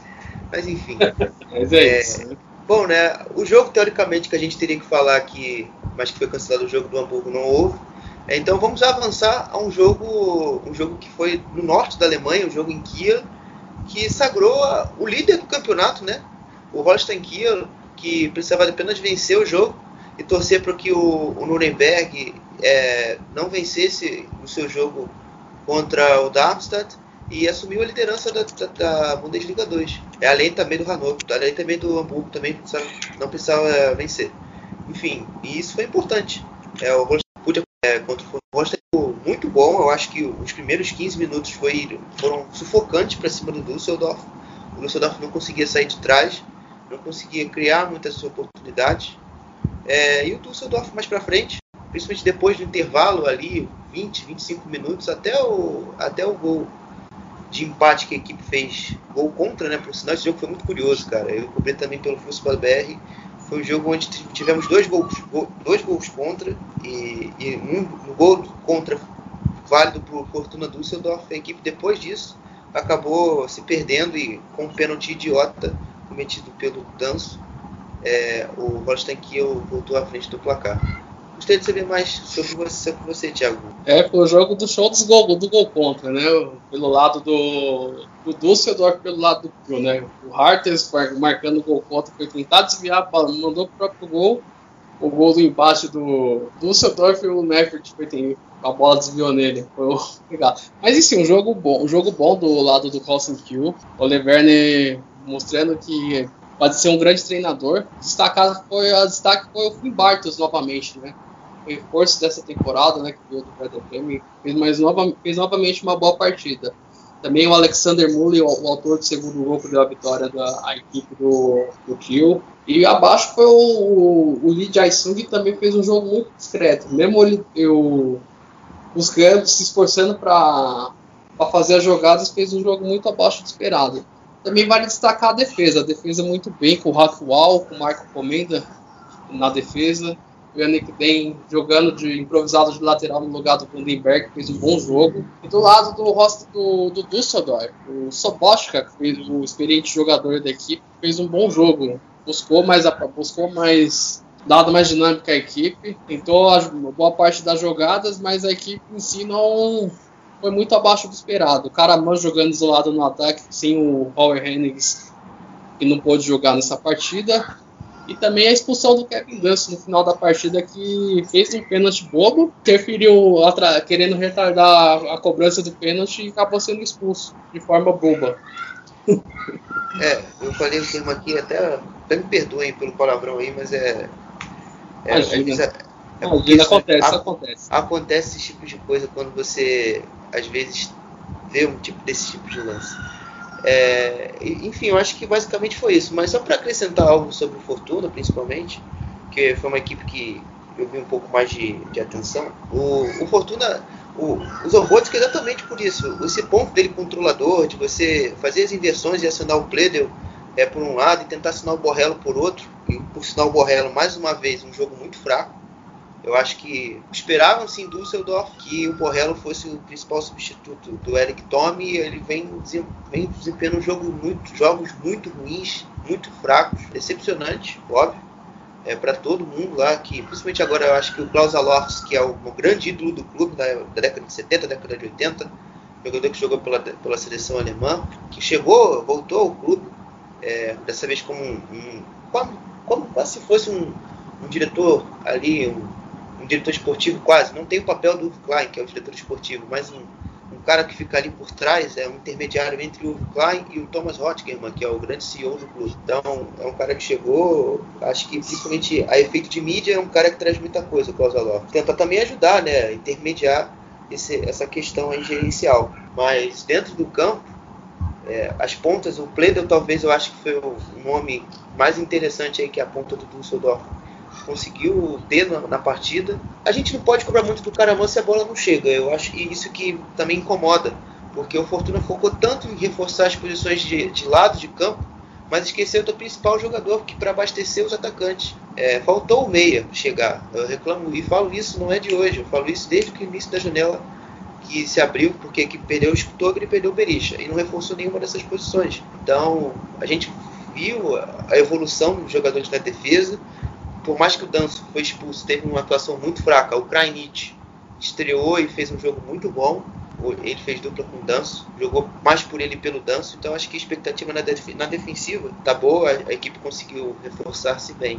Mas enfim. Mas é, é, isso. Né? Bom, né? O jogo, teoricamente, que a gente teria que falar aqui, mas que foi cancelado o jogo do Hamburgo, não houve. É, então vamos avançar a um jogo, um jogo que foi no norte da Alemanha, um jogo em Kiel, que sagrou o líder do campeonato, né? O Holstein Kiel, que precisava apenas vencer o jogo e torcer para que o, o Nuremberg é, não vencesse o seu jogo contra o Darmstadt e assumiu a liderança da, da, da, Bundesliga 2. É além também do Hannover, além também do Hamburgo, também não precisava vencer. Enfim, e isso foi importante. É, o Holstein é, contra o Holstein muito bom, eu acho que os primeiros 15 minutos foi, foram sufocantes para cima do Düsseldorf. O Düsseldorf não conseguia sair de trás, não conseguia criar muitas oportunidades. É, e o Düsseldorf mais para frente, principalmente depois do intervalo ali, 20, 25 minutos, até o, até o gol de empate que a equipe fez gol contra, né? Por sinal, esse jogo foi muito curioso, cara. Eu cobri também pelo Futebol BR. Foi um jogo onde tivemos dois gols, dois gols contra e, e um, um gol contra válido por Fortuna Düsseldorf. A equipe, depois disso, acabou se perdendo e com um pênalti idiota cometido pelo Danço, é, o Holstein Kiel voltou à frente do placar. Gostaria de saber mais sobre você, sobre você Thiago. É, foi o jogo do show dos gol, do gol contra, né? Pelo lado do, do Dusseldorf, pelo lado do Kiel, né? O Harters marcando o gol contra, foi tentar desviar, mandou o próprio gol. O gol do embaixo do Dusseldorf e o Neffert foi tem, a bola desviou nele. Foi legal. Mas enfim, um jogo bom, um jogo bom do lado do Colson Kill. O Leverne mostrando que pode ser um grande treinador. Destacado foi a destaque foi o Finn Bartos novamente, né? reforço dessa temporada, né, que veio do Bremen, fez, mais nova, fez novamente uma boa partida. Também o Alexander Mully, o, o autor do segundo gol, que deu a vitória da equipe do, do. E abaixo foi o, o Lee Jae-sung, que também fez um jogo muito discreto. Mesmo ele, eu, campos se esforçando para fazer as jogadas, fez um jogo muito abaixo do esperado. Também vale destacar a defesa. A defesa muito bem com o Rafual, com o Marco Comenda na defesa. O Yannick Den jogando de improvisado de lateral no lugar do Bundenberg, fez um bom jogo. E do lado do rosto do, do Dusseldorf, o Sobotka, o experiente jogador da equipe, fez um bom jogo. Buscou mais, buscou mais dado mais dinâmica à equipe, tentou boa parte das jogadas, mas a equipe em si não foi muito abaixo do esperado. O Caraman jogando isolado no ataque, sem o Power Hennigs, que não pôde jogar nessa partida. E também a expulsão do Kevin Dance no final da partida, que fez um pênalti bobo, interferiu querendo retardar a cobrança do pênalti e acabou sendo expulso de forma boba. É, eu falei o termo aqui, até, até me perdoem pelo palavrão aí, mas é. é, é, é porque isso- acontece, a- acontece. acontece esse tipo de coisa quando você às vezes vê um tipo desse tipo de lance. É, enfim, eu acho que basicamente foi isso. Mas só para acrescentar algo sobre o Fortuna, principalmente, que foi uma equipe que eu vi um pouco mais de, de atenção. O, o Fortuna o, usou o Botic exatamente por isso. Esse ponto dele controlador, de você fazer as inversões e acionar o Pledel é, por um lado e tentar acionar o Borrello por outro. E por sinal o Borrello, mais uma vez, um jogo muito fraco. Eu acho que esperavam-se em Düsseldorf que o Borrello fosse o principal substituto do Eric Tome ele vem, vem desempenhando jogo muito, jogos muito ruins, muito fracos, decepcionantes, óbvio, é, para todo mundo lá, que principalmente agora eu acho que o Klaus Alofs, que é o, o grande ídolo do clube da, da década de 70, década de 80, jogador que jogou pela, pela seleção alemã, que chegou, voltou ao clube, é, dessa vez como um, um como, como quase se fosse um, um diretor ali, um diretor esportivo quase, não tem o papel do Uwe Klein, que é o diretor esportivo, mas um, um cara que fica ali por trás, é um intermediário entre o Uwe Klein e o Thomas Hotgerman, que é o grande CEO do clube. Então, é um cara que chegou, acho que principalmente a efeito de mídia, é um cara que traz muita coisa, o Klaus Alof. Tenta também ajudar, né, intermediar esse, essa questão aí gerencial. Mas dentro do campo, é, as pontas, o Pledel talvez eu acho que foi o nome mais interessante aí que a ponta do Düsseldorf conseguiu ter na, na partida. A gente não pode cobrar muito do Caraman se a bola não chega. Eu acho que isso que também incomoda, porque o Fortuna focou tanto em reforçar as posições de, de lado de campo, mas esqueceu do principal jogador que para abastecer os atacantes. É, faltou o meia chegar. Eu reclamo e falo isso não é de hoje. Eu falo isso desde o início da janela que se abriu porque que perdeu o Skutoglu e perdeu o Berisha e não reforçou nenhuma dessas posições. Então a gente viu a evolução dos jogadores na defesa. Por mais que o Danço foi expulso, teve uma atuação muito fraca. O Krajnic estreou e fez um jogo muito bom. Ele fez dupla com o Danço, jogou mais por ele e pelo Danço. Então acho que a expectativa na, def na defensiva tá boa, a, equipe conseguiu reforçar-se bem.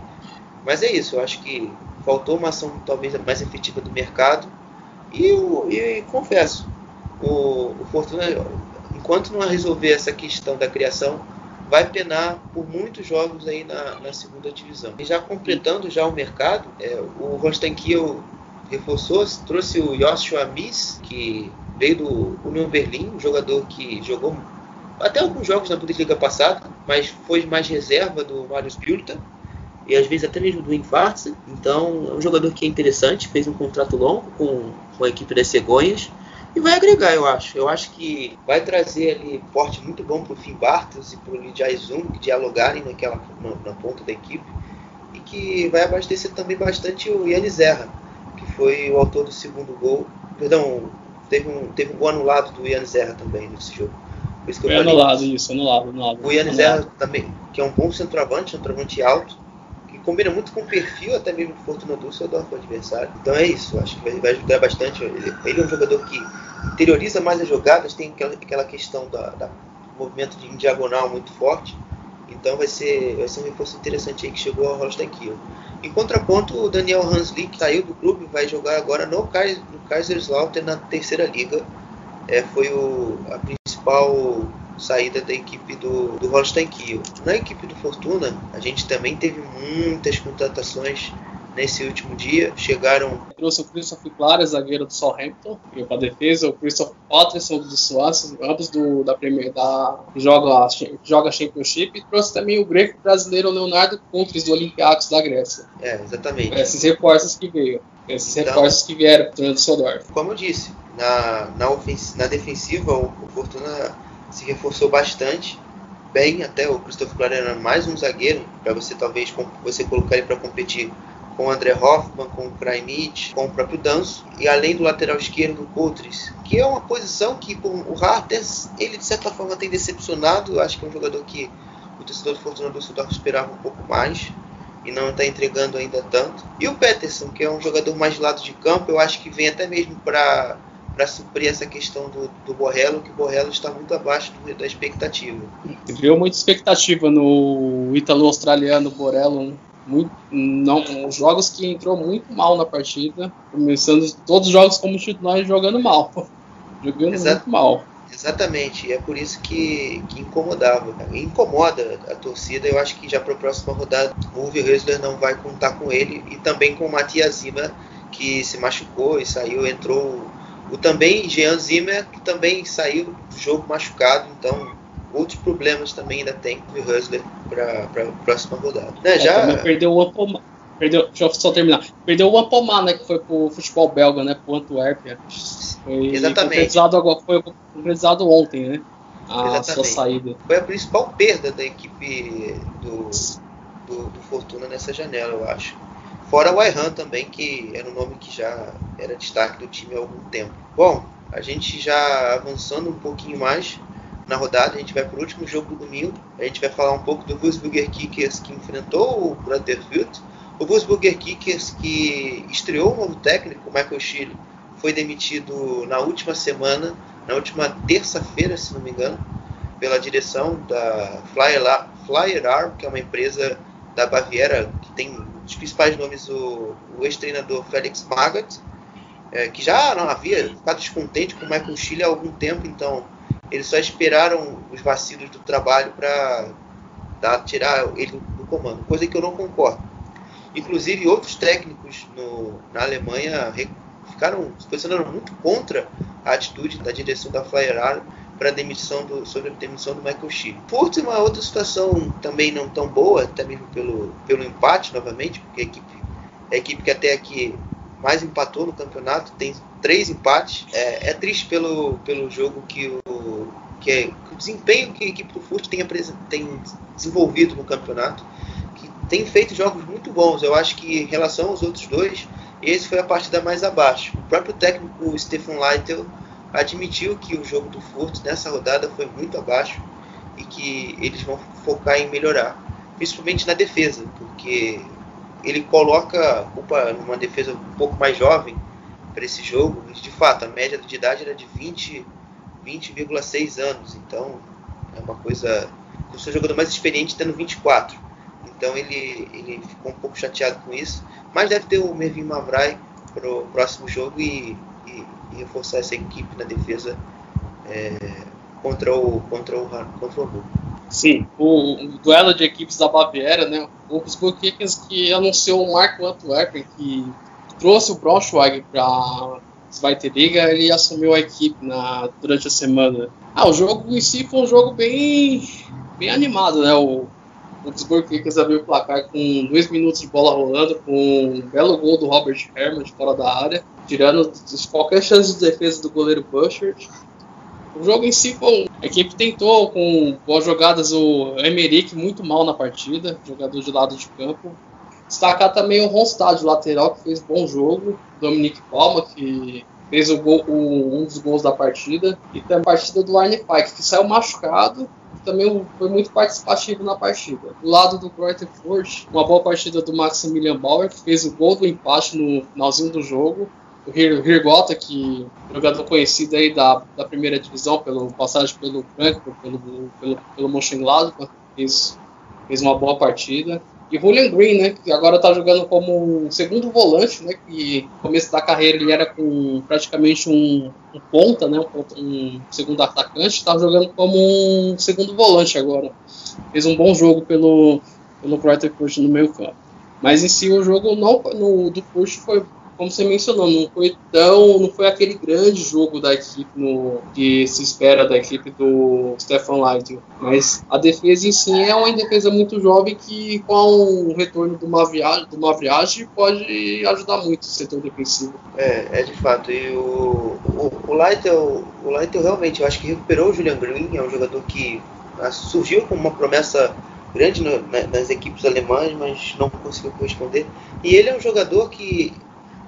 Mas é isso, eu acho que faltou uma ação talvez mais efetiva do mercado. E, e confesso, o, o Fortuna, enquanto não resolver essa questão da criação, vai penar por muitos jogos aí na, na segunda divisão. E já completando já o mercado, é, o Holstein Kiel reforçou, trouxe o Joshua Miss, que veio do Union Berlim, um jogador que jogou até alguns jogos na Bundesliga passada, mas foi mais reserva do Marius Bülter e às vezes até mesmo do Infarce. Então é um jogador que é interessante, fez um contrato longo com, com a equipe das Cegonhas e vai agregar, eu acho. Eu acho que vai trazer ali porte muito bom para o Finn Bartels e para o Lidiai Zoom dialogarem naquela, na, na, ponta da equipe e que vai abastecer também bastante o Yannis Zerra, que foi o autor do segundo gol. Perdão, teve um, teve um gol anulado do Yannis Zerra também nesse jogo. Por isso que eu foi anulado isso, anulado, anulado. O Yannis Zerra também, que é um bom centroavante, um centroavante alto, combina muito com o perfil até mesmo do Fortuna Düsseldorf, o adversário. Então é isso, acho que vai, ajudar bastante. Ele, ele, é um jogador que interioriza mais as jogadas, tem aquela, aquela questão da, da movimento de, em diagonal muito forte. Então vai ser, vai ser um reforço interessante aí que chegou ao Holstein Kiel. Em contraponto, o Daniel Hanslick saiu do clube vai jogar agora no Kaiserslautern na terceira liga. É, foi o, a principal saída da equipe do, do Holstein Kiel. Na equipe do Fortuna, a gente também teve muitas contratações nesse último dia. Chegaram. Trouxe o Christopher Clara, zagueiro do Southampton, veio para defesa, o Christopher Patterson do Swansea, ambos do, da Premier, da joga, joga Championship, e trouxe também o greco brasileiro Leonardo Contres do Olympiacos da Grécia. É, exatamente. Esses reforços que veio. Esses Então- reforços que vieram do Düsseldorf. Como eu disse, na, na, ofens- na defensiva o, o Fortuna se reforçou bastante. Bem, até o Christopher Claren era mais um zagueiro, para você talvez você colocar ele para competir com o André Hoffmann, com o Krajnic, com o próprio Danso, e além do lateral esquerdo, o Coutris, que é uma posição que pô, o Harter, ele de certa forma tem decepcionado, eu acho que é um jogador que o torcedor do Fortuna Düsseldorf esperava um pouco mais, e não está entregando ainda tanto. E o Peterson, que é um jogador mais de lado de campo, eu acho que vem até mesmo para para suprir essa questão do, do Borrello, que o Borrello está muito abaixo do- da expectativa. Criou muita expectativa no ítalo-australiano Borello. né? Muito, não, os jogos que entrou muito mal na partida, começando todos os jogos como titular jogando mal. Jogando Exato. muito mal. Exatamente, e é por isso que, que incomodava. E Incomoda a torcida, eu acho que já para a próxima rodada o Uwe Rösler não vai contar com ele e também com o Matias Zimmer, que se machucou e saiu, entrou o também Jean Zimmer, que também saiu do jogo machucado, então outros problemas também ainda tem o Rösler para a próxima rodada. Né, É, já, perdeu o Ampomar. Perdeu, deixa eu só terminar. Perdeu o Ampomar, né? Que foi pro futebol belga, né? Pro Antuérpia. Foi Exatamente. concretizado agora, foi concretizado ontem, né? A sua Exatamente. saída. foi a principal perda da equipe do, do, do Fortuna nessa janela, eu acho. Fora o Ayhan também, que era um nome que já era destaque do time há algum tempo. Bom, a gente já avançando um pouquinho mais na rodada, a gente vai para o último jogo do domingo. A gente vai falar um pouco do Wolfsburger Kickers que enfrentou o Brotherfield. O Wolfsburger Kickers que estreou um novo técnico, o Michael Schiele, foi demitido na última semana, na última terça-feira, se não me engano, pela direção da Flyer, Flyer Arm, que é uma empresa da Baviera que tem os principais nomes o, o ex-treinador Felix Magath, eh, que já não havia ficado descontente com o Michael Schiele há algum tempo, então eles só esperaram os vacilos do trabalho para tirar ele do comando, coisa que eu não concordo. Inclusive, outros técnicos no, na Alemanha ficaram se posicionando muito contra a atitude da direção da Flyer para demissão do, sobre a demissão do Michael Schiele. Furt é uma outra situação também não tão boa, até mesmo pelo, pelo empate novamente, porque a equipe, a equipe que até aqui mais empatou no campeonato, tem três empates. É, é triste pelo, pelo jogo que o, que, é, que o desempenho que a equipe do Furt tem, tem desenvolvido no campeonato, que tem feito jogos muito bons. Eu acho que em relação aos outros dois, esse foi a partida mais abaixo. O próprio técnico Stefan Leitl admitiu que o jogo do Furt nessa rodada foi muito abaixo e que eles vão focar em melhorar, principalmente na defesa, porque ele coloca a culpa numa defesa um pouco mais jovem para esse jogo. E, de fato, a média de idade era de 20 20,6 anos, então é uma coisa. O seu jogador mais experiente tendo 24. Então ele, ele ficou um pouco chateado com isso. Mas deve ter o Mervin Mavrai para o próximo jogo e, e- reforçar essa equipe na defesa é, contra o contra o contra o Hamburgo. Sim, o, o duelo de equipes da Baviera, né? O Kickers que anunciou o Marco Antwerpen, que trouxe o Braunschweig para Zweite Liga, ele assumiu a equipe na, durante a semana. Ah, o jogo em si foi um jogo bem, bem animado, né? O, o Kickers abriu o placar com dois minutos de bola rolando, com um belo gol do Robert Herman de fora da área, tirando qualquer chance de defesa do goleiro Bushert. O jogo em si um- A equipe tentou com boas jogadas o Emerick muito mal na partida, jogador de lado de campo. Destacar também o Ronstadt, lateral, que fez bom jogo. Dominique Palma, que fez o gol- o- um dos gols da partida. E também a partida do Arne Pike, que saiu machucado. Também foi muito participativo na partida. Do lado do Grotefurt, uma boa partida do Maximilian Bauer, que fez o gol do empate no finalzinho do jogo o que é jogador conhecido aí da, da primeira divisão, pelo passagem pelo Frankfurt, pelo, pelo, pelo Mönchengladbach, fez, fez uma boa partida. E Julian Green, né, que agora está jogando como segundo volante, né, que no começo da carreira ele era com praticamente um, um ponta, né, um, um segundo atacante, está jogando como um segundo volante agora. Fez um bom jogo pelo, pelo Grotefurt no meio campo. Mas em si o jogo não, no, do Push foi como você mencionou, não foi tão, não foi aquele grande jogo da equipe no, que se espera da equipe do Stefan Light, mas a defesa em si é uma defesa muito jovem que com o retorno de uma viagem, de uma viagem pode ajudar muito o setor defensivo. É, é de fato. E o, o, o o Lightel realmente, eu acho que recuperou o Julian Green, é um jogador que ah, surgiu como uma promessa grande no, na, nas equipes alemãs, mas não conseguiu corresponder. E ele é um jogador que,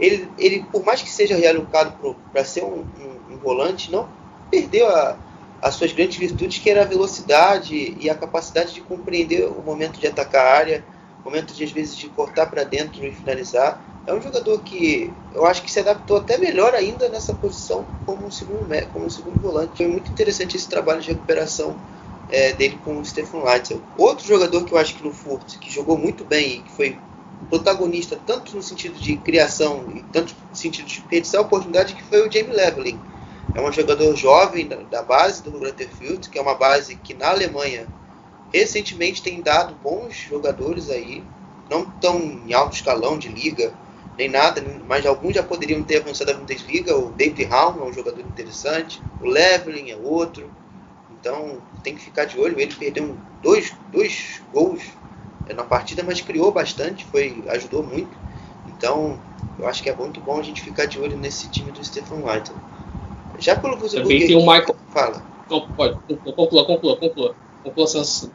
ele, ele por mais que seja realocado para ser um, um, um, volante, não perdeu a, as suas grandes virtudes, que era a velocidade e a capacidade de compreender o momento de atacar a área, o momento de às vezes de cortar para dentro e finalizar. É um jogador que eu acho que se adaptou até melhor ainda nessa posição como um segundo, como um segundo volante. Foi muito interessante esse trabalho de recuperação é, dele com o Stephen Leitzel. Outro jogador que eu acho que no Furt, que jogou muito bem e que foi protagonista tanto no sentido de criação e tanto no sentido de perdição a oportunidade, que foi o Jamie Leveling. É um jogador jovem da, da base do Grutterfield, que é uma base que na Alemanha recentemente tem dado bons jogadores aí, não tão em alto escalão de liga, nem nada, mas alguns já poderiam ter avançado a Bundesliga. O David Raum é um jogador interessante, o Leveling é outro. Então tem que ficar de olho. Ele perdeu dois, dois gols na partida, mas criou bastante, foi ajudou muito. Então eu acho que é muito bom a gente ficar de olho nesse time do Stephen White. Já pelo Também tem o Michael. Fala. Não, pode, conclua, conclua, conclua.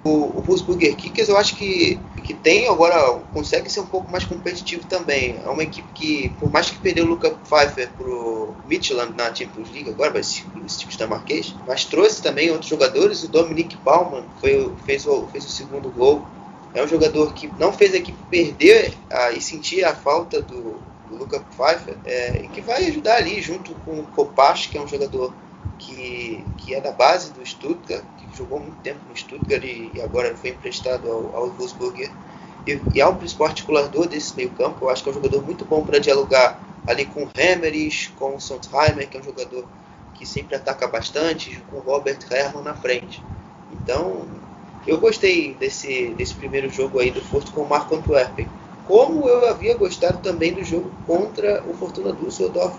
O, o Wolfsburger Kickers eu acho que, que tem agora, consegue ser um pouco mais competitivo também. É uma equipe que, por mais que perdeu o Luca Pfeiffer pro Midland na Champions League, agora vai esse, esse tipo de Marquês, mas trouxe também outros jogadores. O Dominic Baumann foi, fez, o, fez o segundo gol. É um jogador que não fez a equipe perder a, e sentir a falta do, do Luca Pfeiffer, é, e que vai ajudar ali junto com o Kopash, que é um jogador que, que é da base do Stuttgart, que jogou muito tempo no Stuttgart e, e agora foi emprestado ao, ao Wolfsburger. E, e é o principal articulador desse meio campo. Eu acho que é um jogador muito bom para dialogar ali com o Hemmerich, com o Sondheimer, que é um jogador que sempre ataca bastante, com o Robert Herrmann na frente. Então, eu gostei desse, desse primeiro jogo aí do Porto com o Marco Antwerpen. Como eu havia gostado também do jogo contra o Fortuna Düsseldorf,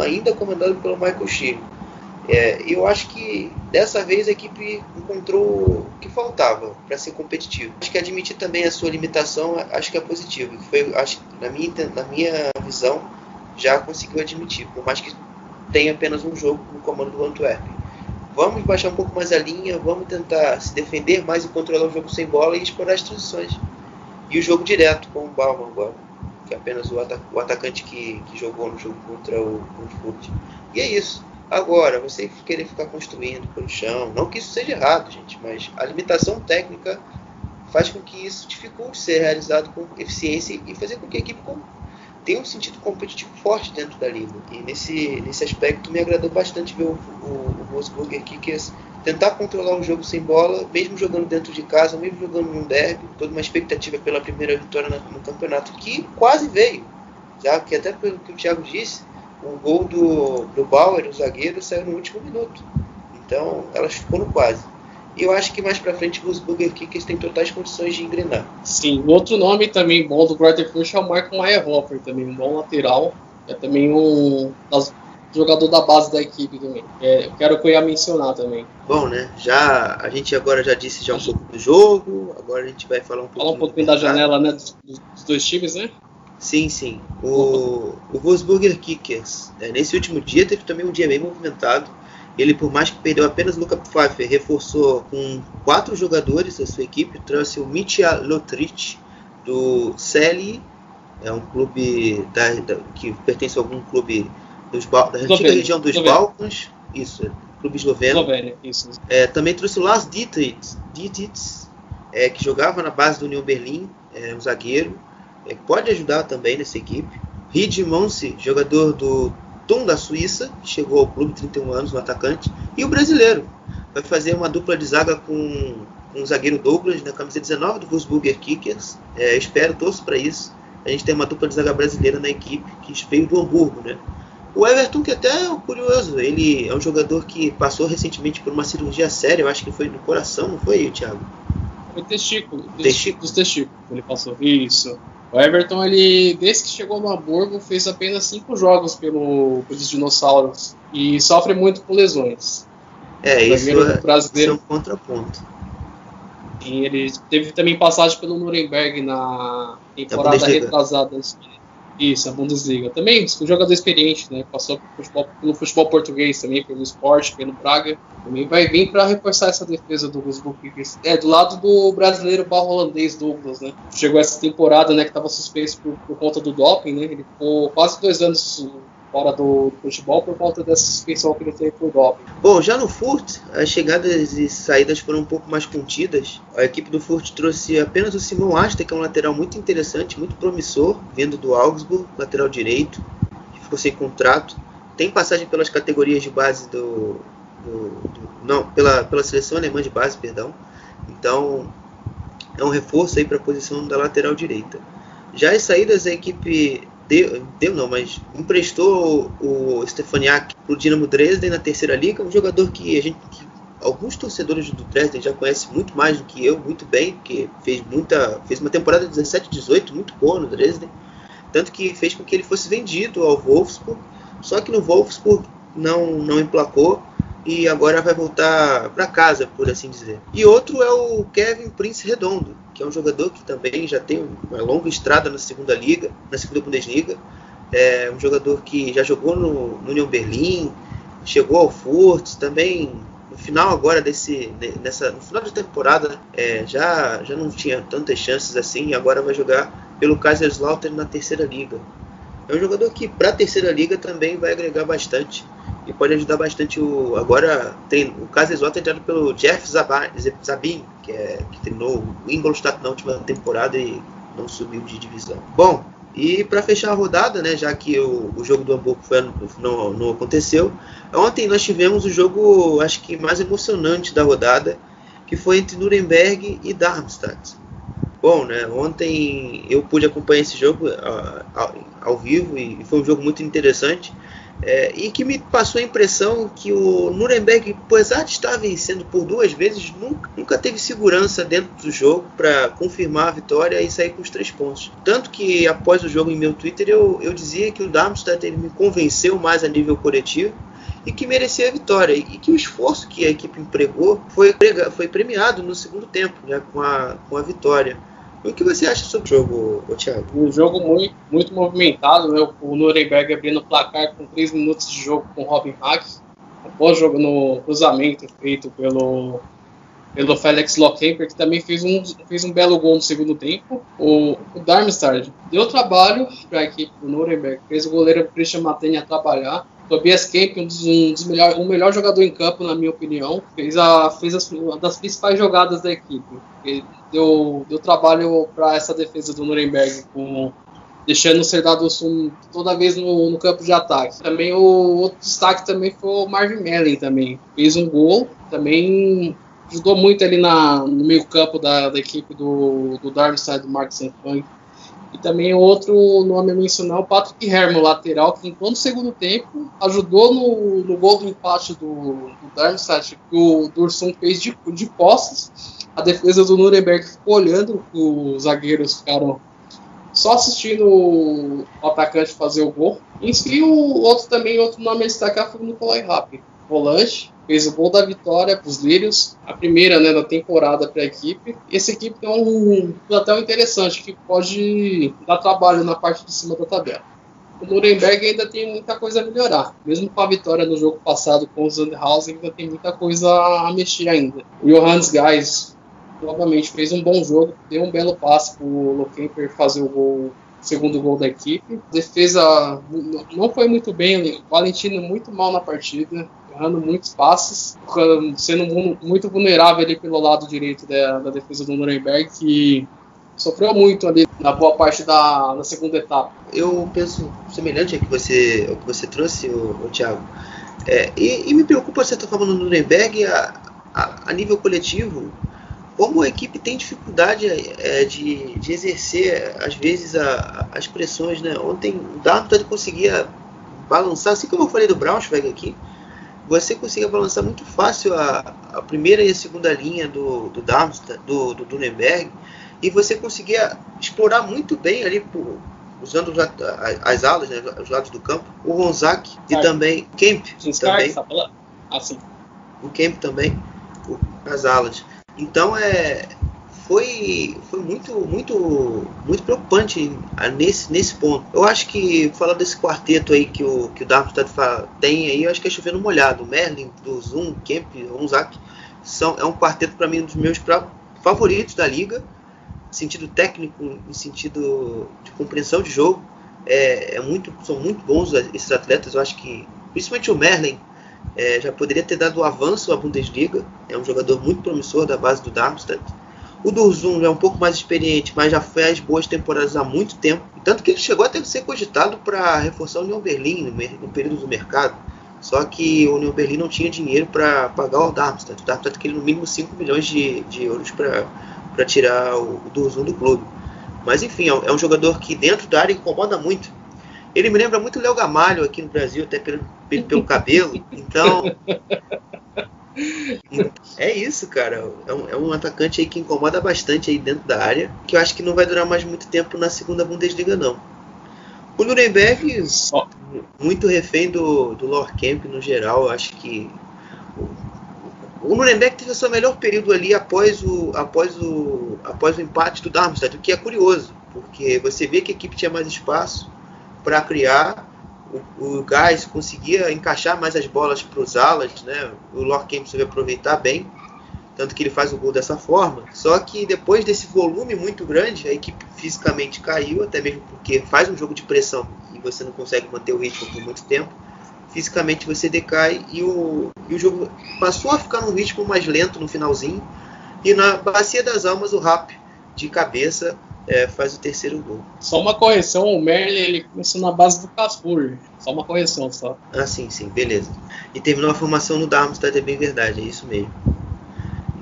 ainda comandado pelo Michael Schill. É, eu acho que dessa vez a equipe encontrou o que faltava para ser competitivo. Acho que admitir também a sua limitação, acho que é positivo. Foi, acho, na, minha, na minha visão, já conseguiu admitir, por mais que tenha apenas um jogo no comando do Antwerp. Vamos baixar um pouco mais a linha, vamos tentar se defender mais e controlar o jogo sem bola e explorar as transições. E o jogo direto com o Bauman agora, que é apenas o, o atacante que, que, jogou no jogo contra o Frankfurt. E é isso. Agora, você querer ficar construindo pelo chão, não que isso seja errado, gente, mas a limitação técnica faz com que isso dificulte ser realizado com eficiência e fazer com que a equipe tenha um sentido competitivo forte dentro da liga. E nesse, nesse aspecto me agradou bastante ver o, o, o Wolfsburger Kickers tentar controlar o jogo sem bola, mesmo jogando dentro de casa, mesmo jogando num derby, toda uma expectativa pela primeira vitória no, no campeonato, que quase veio, já que até pelo que o Thiago disse, o gol do, do Bauer, o zagueiro, saiu no último minuto. Então, elas ficou no quase. E eu acho que mais pra frente os Burger Kickers têm totais condições de engrenar. Sim, outro nome também bom do Grotterfush é o Marco Meyerhofer, também um bom lateral. É também um das, jogador da base da equipe também. É, eu quero que eu ia mencionar também. Bom, né? Já a gente agora já disse já um pouco do jogo, agora a gente vai falar um pouco. Falar um pouquinho da janela, né? Dos, dos dois times, né? Sim, sim. O, o Wolfsburger Kickers, né, nesse último dia, teve também um dia bem movimentado. Ele, por mais que perdeu apenas Luca Pfeiffer, reforçou com quatro jogadores da sua equipe. Trouxe o Mitya Lotrich, do Celi, é um clube da, da, que pertence a algum clube dos, da antiga região dos Eslovênia. Balcãs. Isso, clube esloveno. Isso. É, também trouxe o Lars Dietrich, Dietrich é, que jogava na base do União Berlim, é, um zagueiro é, pode ajudar também nessa equipe. Reed Monse, jogador do Tum da Suíça, chegou ao clube, 31 anos, no atacante. E o brasileiro, vai fazer uma dupla de zaga com, com o zagueiro Douglas, na camisa 19 do Wolfsburger Kickers. É, espero, torço para isso. A gente tem uma dupla de zaga brasileira na equipe, que veio do Hamburgo, né? O Everton, que até é curioso, ele é um jogador que passou recentemente por uma cirurgia séria, eu acho que foi no coração, não foi, Thiago? Foi testículo, testículo. Dos testículos, ele passou isso. O Everton, ele, desde que chegou no Hamburgo, fez apenas cinco jogos pelo, pelos dinossauros e sofre muito com lesões. É, isso é, brasileiro. isso é um contraponto. E ele teve também passagem pelo Nuremberg na temporada retrasada. Isso, a Bundesliga. Também um jogador experiente, né? Passou pelo futebol, pelo futebol português também, pelo esporte, pelo Braga. Também vai vir para reforçar essa defesa do Gusbuck. É, do lado do brasileiro barro holandês Douglas, né? Chegou essa temporada, né, que estava suspenso por, por conta do doping, né? Ele ficou quase dois anos fora do, futebol por conta dessa suspensão que ele teve por doping. Bom, já no Furt, as chegadas e saídas foram um pouco mais contidas. A equipe do Furt trouxe apenas o Simão Asta, que é um lateral muito interessante, muito promissor, vindo do Augsburg, lateral direito, que ficou sem contrato. Tem passagem pelas categorias de base do. do- do- não, pela, pela seleção alemã de base, perdão. Então, é um reforço aí para a posição da lateral direita. Já as saídas, a equipe deu, deu não, mas emprestou o, Stefaniak para o Dinamo Dresden na terceira liga, um jogador que a gente que alguns torcedores do Dresden já conhecem muito mais do que eu, muito bem, porque fez muita fez uma temporada 17 18 muito boa no Dresden, tanto que fez com que ele fosse vendido ao Wolfsburg, só que no Wolfsburg não não emplacou e agora vai voltar para casa, por assim dizer. E outro é o Kevin Prince Redondo, que é um jogador que também já tem uma longa estrada na segunda liga, na segunda Bundesliga. É um jogador que já jogou no, no Union Berlim, chegou ao Furt, também no final agora desse nessa no final da temporada é, já já não tinha tantas chances assim e agora vai jogar pelo Kaiserslautern na terceira liga. É um jogador que para a terceira liga também vai agregar bastante e pode ajudar bastante o agora tem o Kaiserslautern treinado pelo Jeff Zabin que é que treinou o Ingolstadt na última temporada e não subiu de divisão. Bom, e para fechar a rodada, né, já que o, o jogo do Hamburgo foi, não, não aconteceu, ontem nós tivemos o jogo, acho que mais emocionante da rodada, que foi entre Nuremberg e Darmstadt. Bom, né, ontem eu pude acompanhar esse jogo ah, ao, ao vivo e foi um jogo muito interessante. É, e que me passou a impressão que o Nuremberg, apesar de estar vencendo por duas vezes, nunca, nunca teve segurança dentro do jogo para confirmar a vitória e sair com os três pontos. Tanto que após o jogo em meu Twitter eu, eu dizia que o Darmstadt ele me convenceu mais a nível coletivo e que merecia a vitória e que o esforço que a equipe empregou foi, foi premiado no segundo tempo, né, com, a, com a vitória. O que você acha sobre o jogo, Thiago? Um jogo muito, muito movimentado, né? O Nuremberg abrindo o placar com 3 minutos de jogo com Robin Hack. Após jogo no cruzamento feito pelo, pelo Felix Lockhemper, que também fez um, fez um belo gol no segundo tempo. O, o Darmstadt deu trabalho para a equipe do Nuremberg, fez o goleiro Christian Matenha trabalhar. Tobias Kemp, um dos, um dos melhor, melhor jogador em campo, na minha opinião, fez, a, fez as, uma das principais jogadas da equipe. Ele deu, deu trabalho para essa defesa do Nuremberg, com, deixando o Serdado Sul toda vez no, no campo de ataque. Também o outro destaque também foi o Marvin Mellen também. Fez um gol, também ajudou muito ali na, no meio campo da, da equipe do, do Darmstadt, do Mark Sanfang. E também outro nome a mencionar, o Patrick Hermo, lateral, que enquanto segundo tempo ajudou no, no gol do empate do, do Darmstadt, que o Dursum fez de, de costas. A defesa do Nuremberg ficou olhando, os zagueiros ficaram só assistindo o atacante fazer o gol. Si, o outro também, outro nome a destacar foi o Nicolai Rapp, volante, fez o gol da vitória para os Lírios, a primeira né, da temporada para a equipe. Essa equipe tem um plantel interessante que pode dar trabalho na parte de cima da tabela. O Nuremberg ainda tem muita coisa a melhorar. Mesmo com a vitória no jogo passado com o Sandhausen, ainda tem muita coisa a mexer ainda. O Johannes Geis, novamente, fez um bom jogo, deu um belo passe para o Lokemper fazer o gol segundo gol da equipe. Defesa não foi muito bem, o Valentino muito mal na partida, errando muitos passes, sendo muito vulnerável ali pelo lado direito da, da defesa do Nuremberg, que sofreu muito ali na boa parte da, da segunda etapa. Eu penso semelhante ao que você, ao que você trouxe, o, o Thiago. É, e, e, me preocupa, você está falando do Nuremberg a, a, a nível coletivo, como a equipe tem dificuldade é, de, de, exercer, às vezes, a, as pressões. Né? Ontem o Darmstadt conseguia balançar, assim como eu falei do Braunschweig aqui, você conseguia balançar muito fácil a, a primeira e a segunda linha do, do Darmstadt, do, do Nuremberg, e você conseguia explorar muito bem ali por, usando as alas, né, os lados do campo, o Ronzak e Sky. também Kemp também, tá falando? Ah, o Kemp também, as alas. Então é foi foi muito muito muito preocupante nesse nesse ponto. Eu acho que falando desse quarteto aí que o que o Darmstadt fa- tem aí, eu acho que é chovendo molhado. Merlin, do Zoom, Kemp, Ronzak são é um quarteto para mim um dos meus pra- favoritos da liga, em sentido técnico, em sentido de compreensão de jogo. É, é muito são muito bons esses atletas. Eu acho que principalmente o Merlin é, já poderia ter dado avanço à Bundesliga. É um jogador muito promissor da base do Darmstadt. O Durzum é um pouco mais experiente, mas já fez boas temporadas há muito tempo. Tanto que ele chegou até a ser cogitado para reforçar o União Berlim no, no período do mercado. Só que o União Berlim não tinha dinheiro para pagar o Darmstadt. O Darmstadt queria no mínimo 5 milhões de, de euros para tirar o, o Durzum do clube. Mas enfim, é um- é um jogador que dentro da área incomoda muito. Ele me lembra muito o Léo Gamalho aqui no Brasil, até pelo, pelo cabelo. Então, é isso, cara. É um, é um atacante aí que incomoda bastante aí dentro da área, que eu acho que não vai durar mais muito tempo na segunda Bundesliga, não. O Nuremberg, muito refém do, do Lorcamp no geral, eu acho que o, o Nuremberg teve o seu melhor período ali após o, após o, após o empate do Darmstadt, o que é curioso, porque você vê que a equipe tinha mais espaço para criar, o, o Gás conseguia encaixar mais as bolas para os alas, né? o Lorcamp soube aproveitar bem, tanto que ele faz o gol dessa forma. Só que depois desse volume muito grande, a equipe fisicamente caiu, até mesmo porque faz um jogo de pressão e você não consegue manter o ritmo por muito tempo. Fisicamente você decai e o, e o jogo passou a ficar num ritmo mais lento no finalzinho. E na Bacia das Almas, o Rap de cabeça é, faz o terceiro gol. só uma correção, o Merlin ele começou na base do Casper. Só uma correção só. Ah, sim, sim, beleza. E terminou a formação no Darmstadt, é bem verdade, é isso mesmo.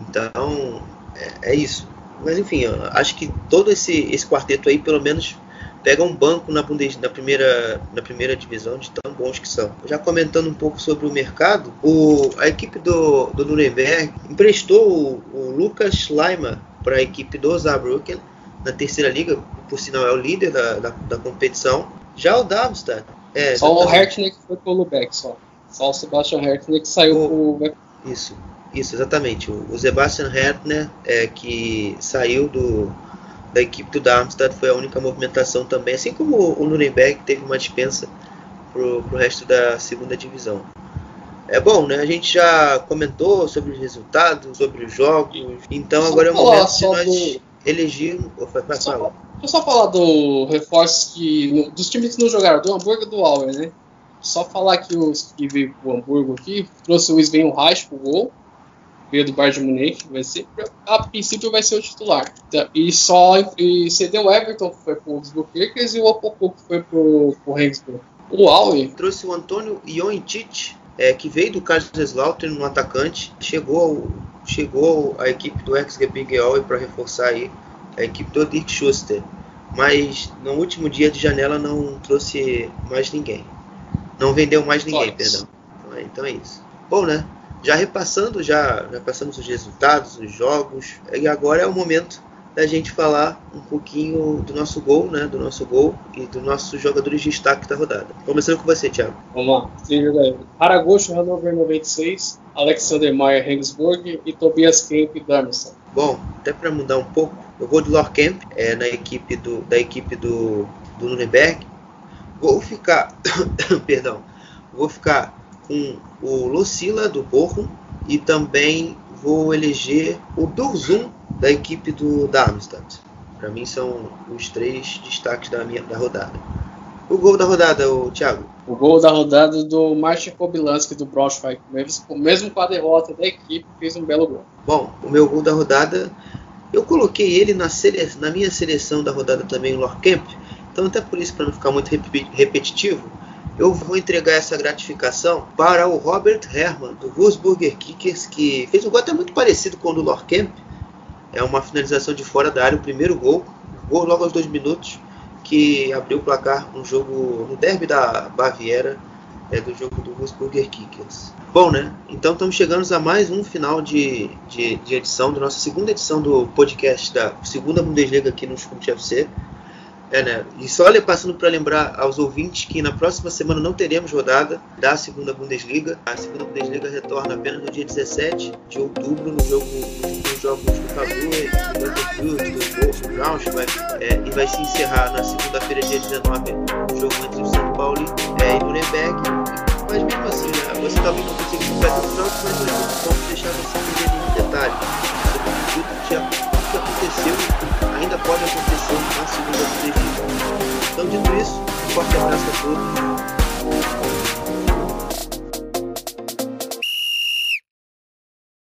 Então, é, é isso. Mas enfim, acho que todo esse, esse quarteto aí, pelo menos, pega um banco na, Bundes, na, primeira, na primeira divisão de tão bons que são. Já comentando um pouco sobre o mercado, o, a equipe do, do Nuremberg emprestou o, o Lucas Schleimer para a equipe do Saarbrücken na terceira liga, por sinal é o líder da, da, da competição. Já o Darmstadt. É, Só o. Hertner que foi pro Lubeck, só. Só o Sebastian Hertner que saiu O- pro. Isso, isso, exatamente. O, o Sebastian Hertner, é, que saiu do, da equipe do Darmstadt, foi a única movimentação também, assim como o Nuremberg teve uma dispensa pro, pro resto da segunda divisão. É bom, né? A gente já comentou sobre os resultados, sobre os jogos, então Só agora é o momento de nós do- elegirmos. Opa, vai, Só, fala. deixa eu só falar do reforço que. dos times que não jogaram, do Hamburgo e do Auer, né? Só falar que os que veio pro Hamburgo aqui, trouxe o Sven Reich pro gol, veio do Bayern de Munique, vai ser, a princípio vai ser o titular. Tá, E só e cedeu o Everton, que foi pro Wolfsburg Kickers, e o Opoku, que foi pro, pro Regensburg. O Auer, trouxe o Antônio Iontich, é, que veio do Kaiserslautern, um atacante, chegou ao- chegou à equipe do ex-GB Aue para reforçar aí a equipe do Dirk Schuster, mas no último dia de janela não trouxe mais ninguém, não vendeu mais ninguém, perdão. Então é, então é isso. Bom, né? Já repassando, já, já passamos os resultados, os jogos, e agora é o momento da gente falar um pouquinho do nosso gol, né? Do nosso gol e dos nossos jogadores de destaque da rodada. Começando com você, Thiago. vamos lá. Haragocho, Hannover 96, Alexander Meyer, Regensburg e Tobias Kemp, Darmstadt. Bom, até para mudar um pouco, eu vou de Lorcamp, é, na equipe do, da equipe do, do Nuremberg. Vou ficar, perdão, vou ficar com o Lucila do Bochum e também vou eleger o Durzum da equipe do Darmstadt. Para mim são os três destaques da minha da rodada. O gol da rodada, o Thiago. O gol da rodada do Martin Kobilanski do Braunschweig, mesmo, mesmo com a derrota da equipe, fez um belo gol. Bom, o meu gol da rodada, eu coloquei ele na, sele... na minha seleção da rodada também, o Lorcamp. Então, até por isso, para não ficar muito rep- repetitivo, eu vou entregar essa gratificação para o Robert Herrmann, do Wolfsburger Kickers, que fez um gol até muito parecido com o do Lorcamp. É uma finalização de fora da área, o primeiro gol. Gol logo aos dois minutos, que abriu o placar no jogo no derby da Baviera. é do jogo do Wolfsburger Kickers. Bom, né? Então estamos chegando a mais um final de, de, de edição, da nossa segunda edição do podcast da segunda Bundesliga aqui no Scrum FC. É, né? E só passando para lembrar aos ouvintes que na próxima semana não teremos rodada da segunda Bundesliga. A segunda Bundesliga retorna apenas no dia 17 de outubro, no jogo nos jogos do Cadu, do Butterfield, do Wolf, Braunschweig, é, e vai se encerrar na segunda-feira, dia 19, no jogo entre o São Paulo é, e Nuremberg. Mas mesmo assim, né, você talvez não consiga completar os jogos, mas eu posso deixar você entender nenhum detalhe sobre tudo que aconteceu ainda pode acontecer na segunda-feira. Então, dito isso, um forte abraço a todos.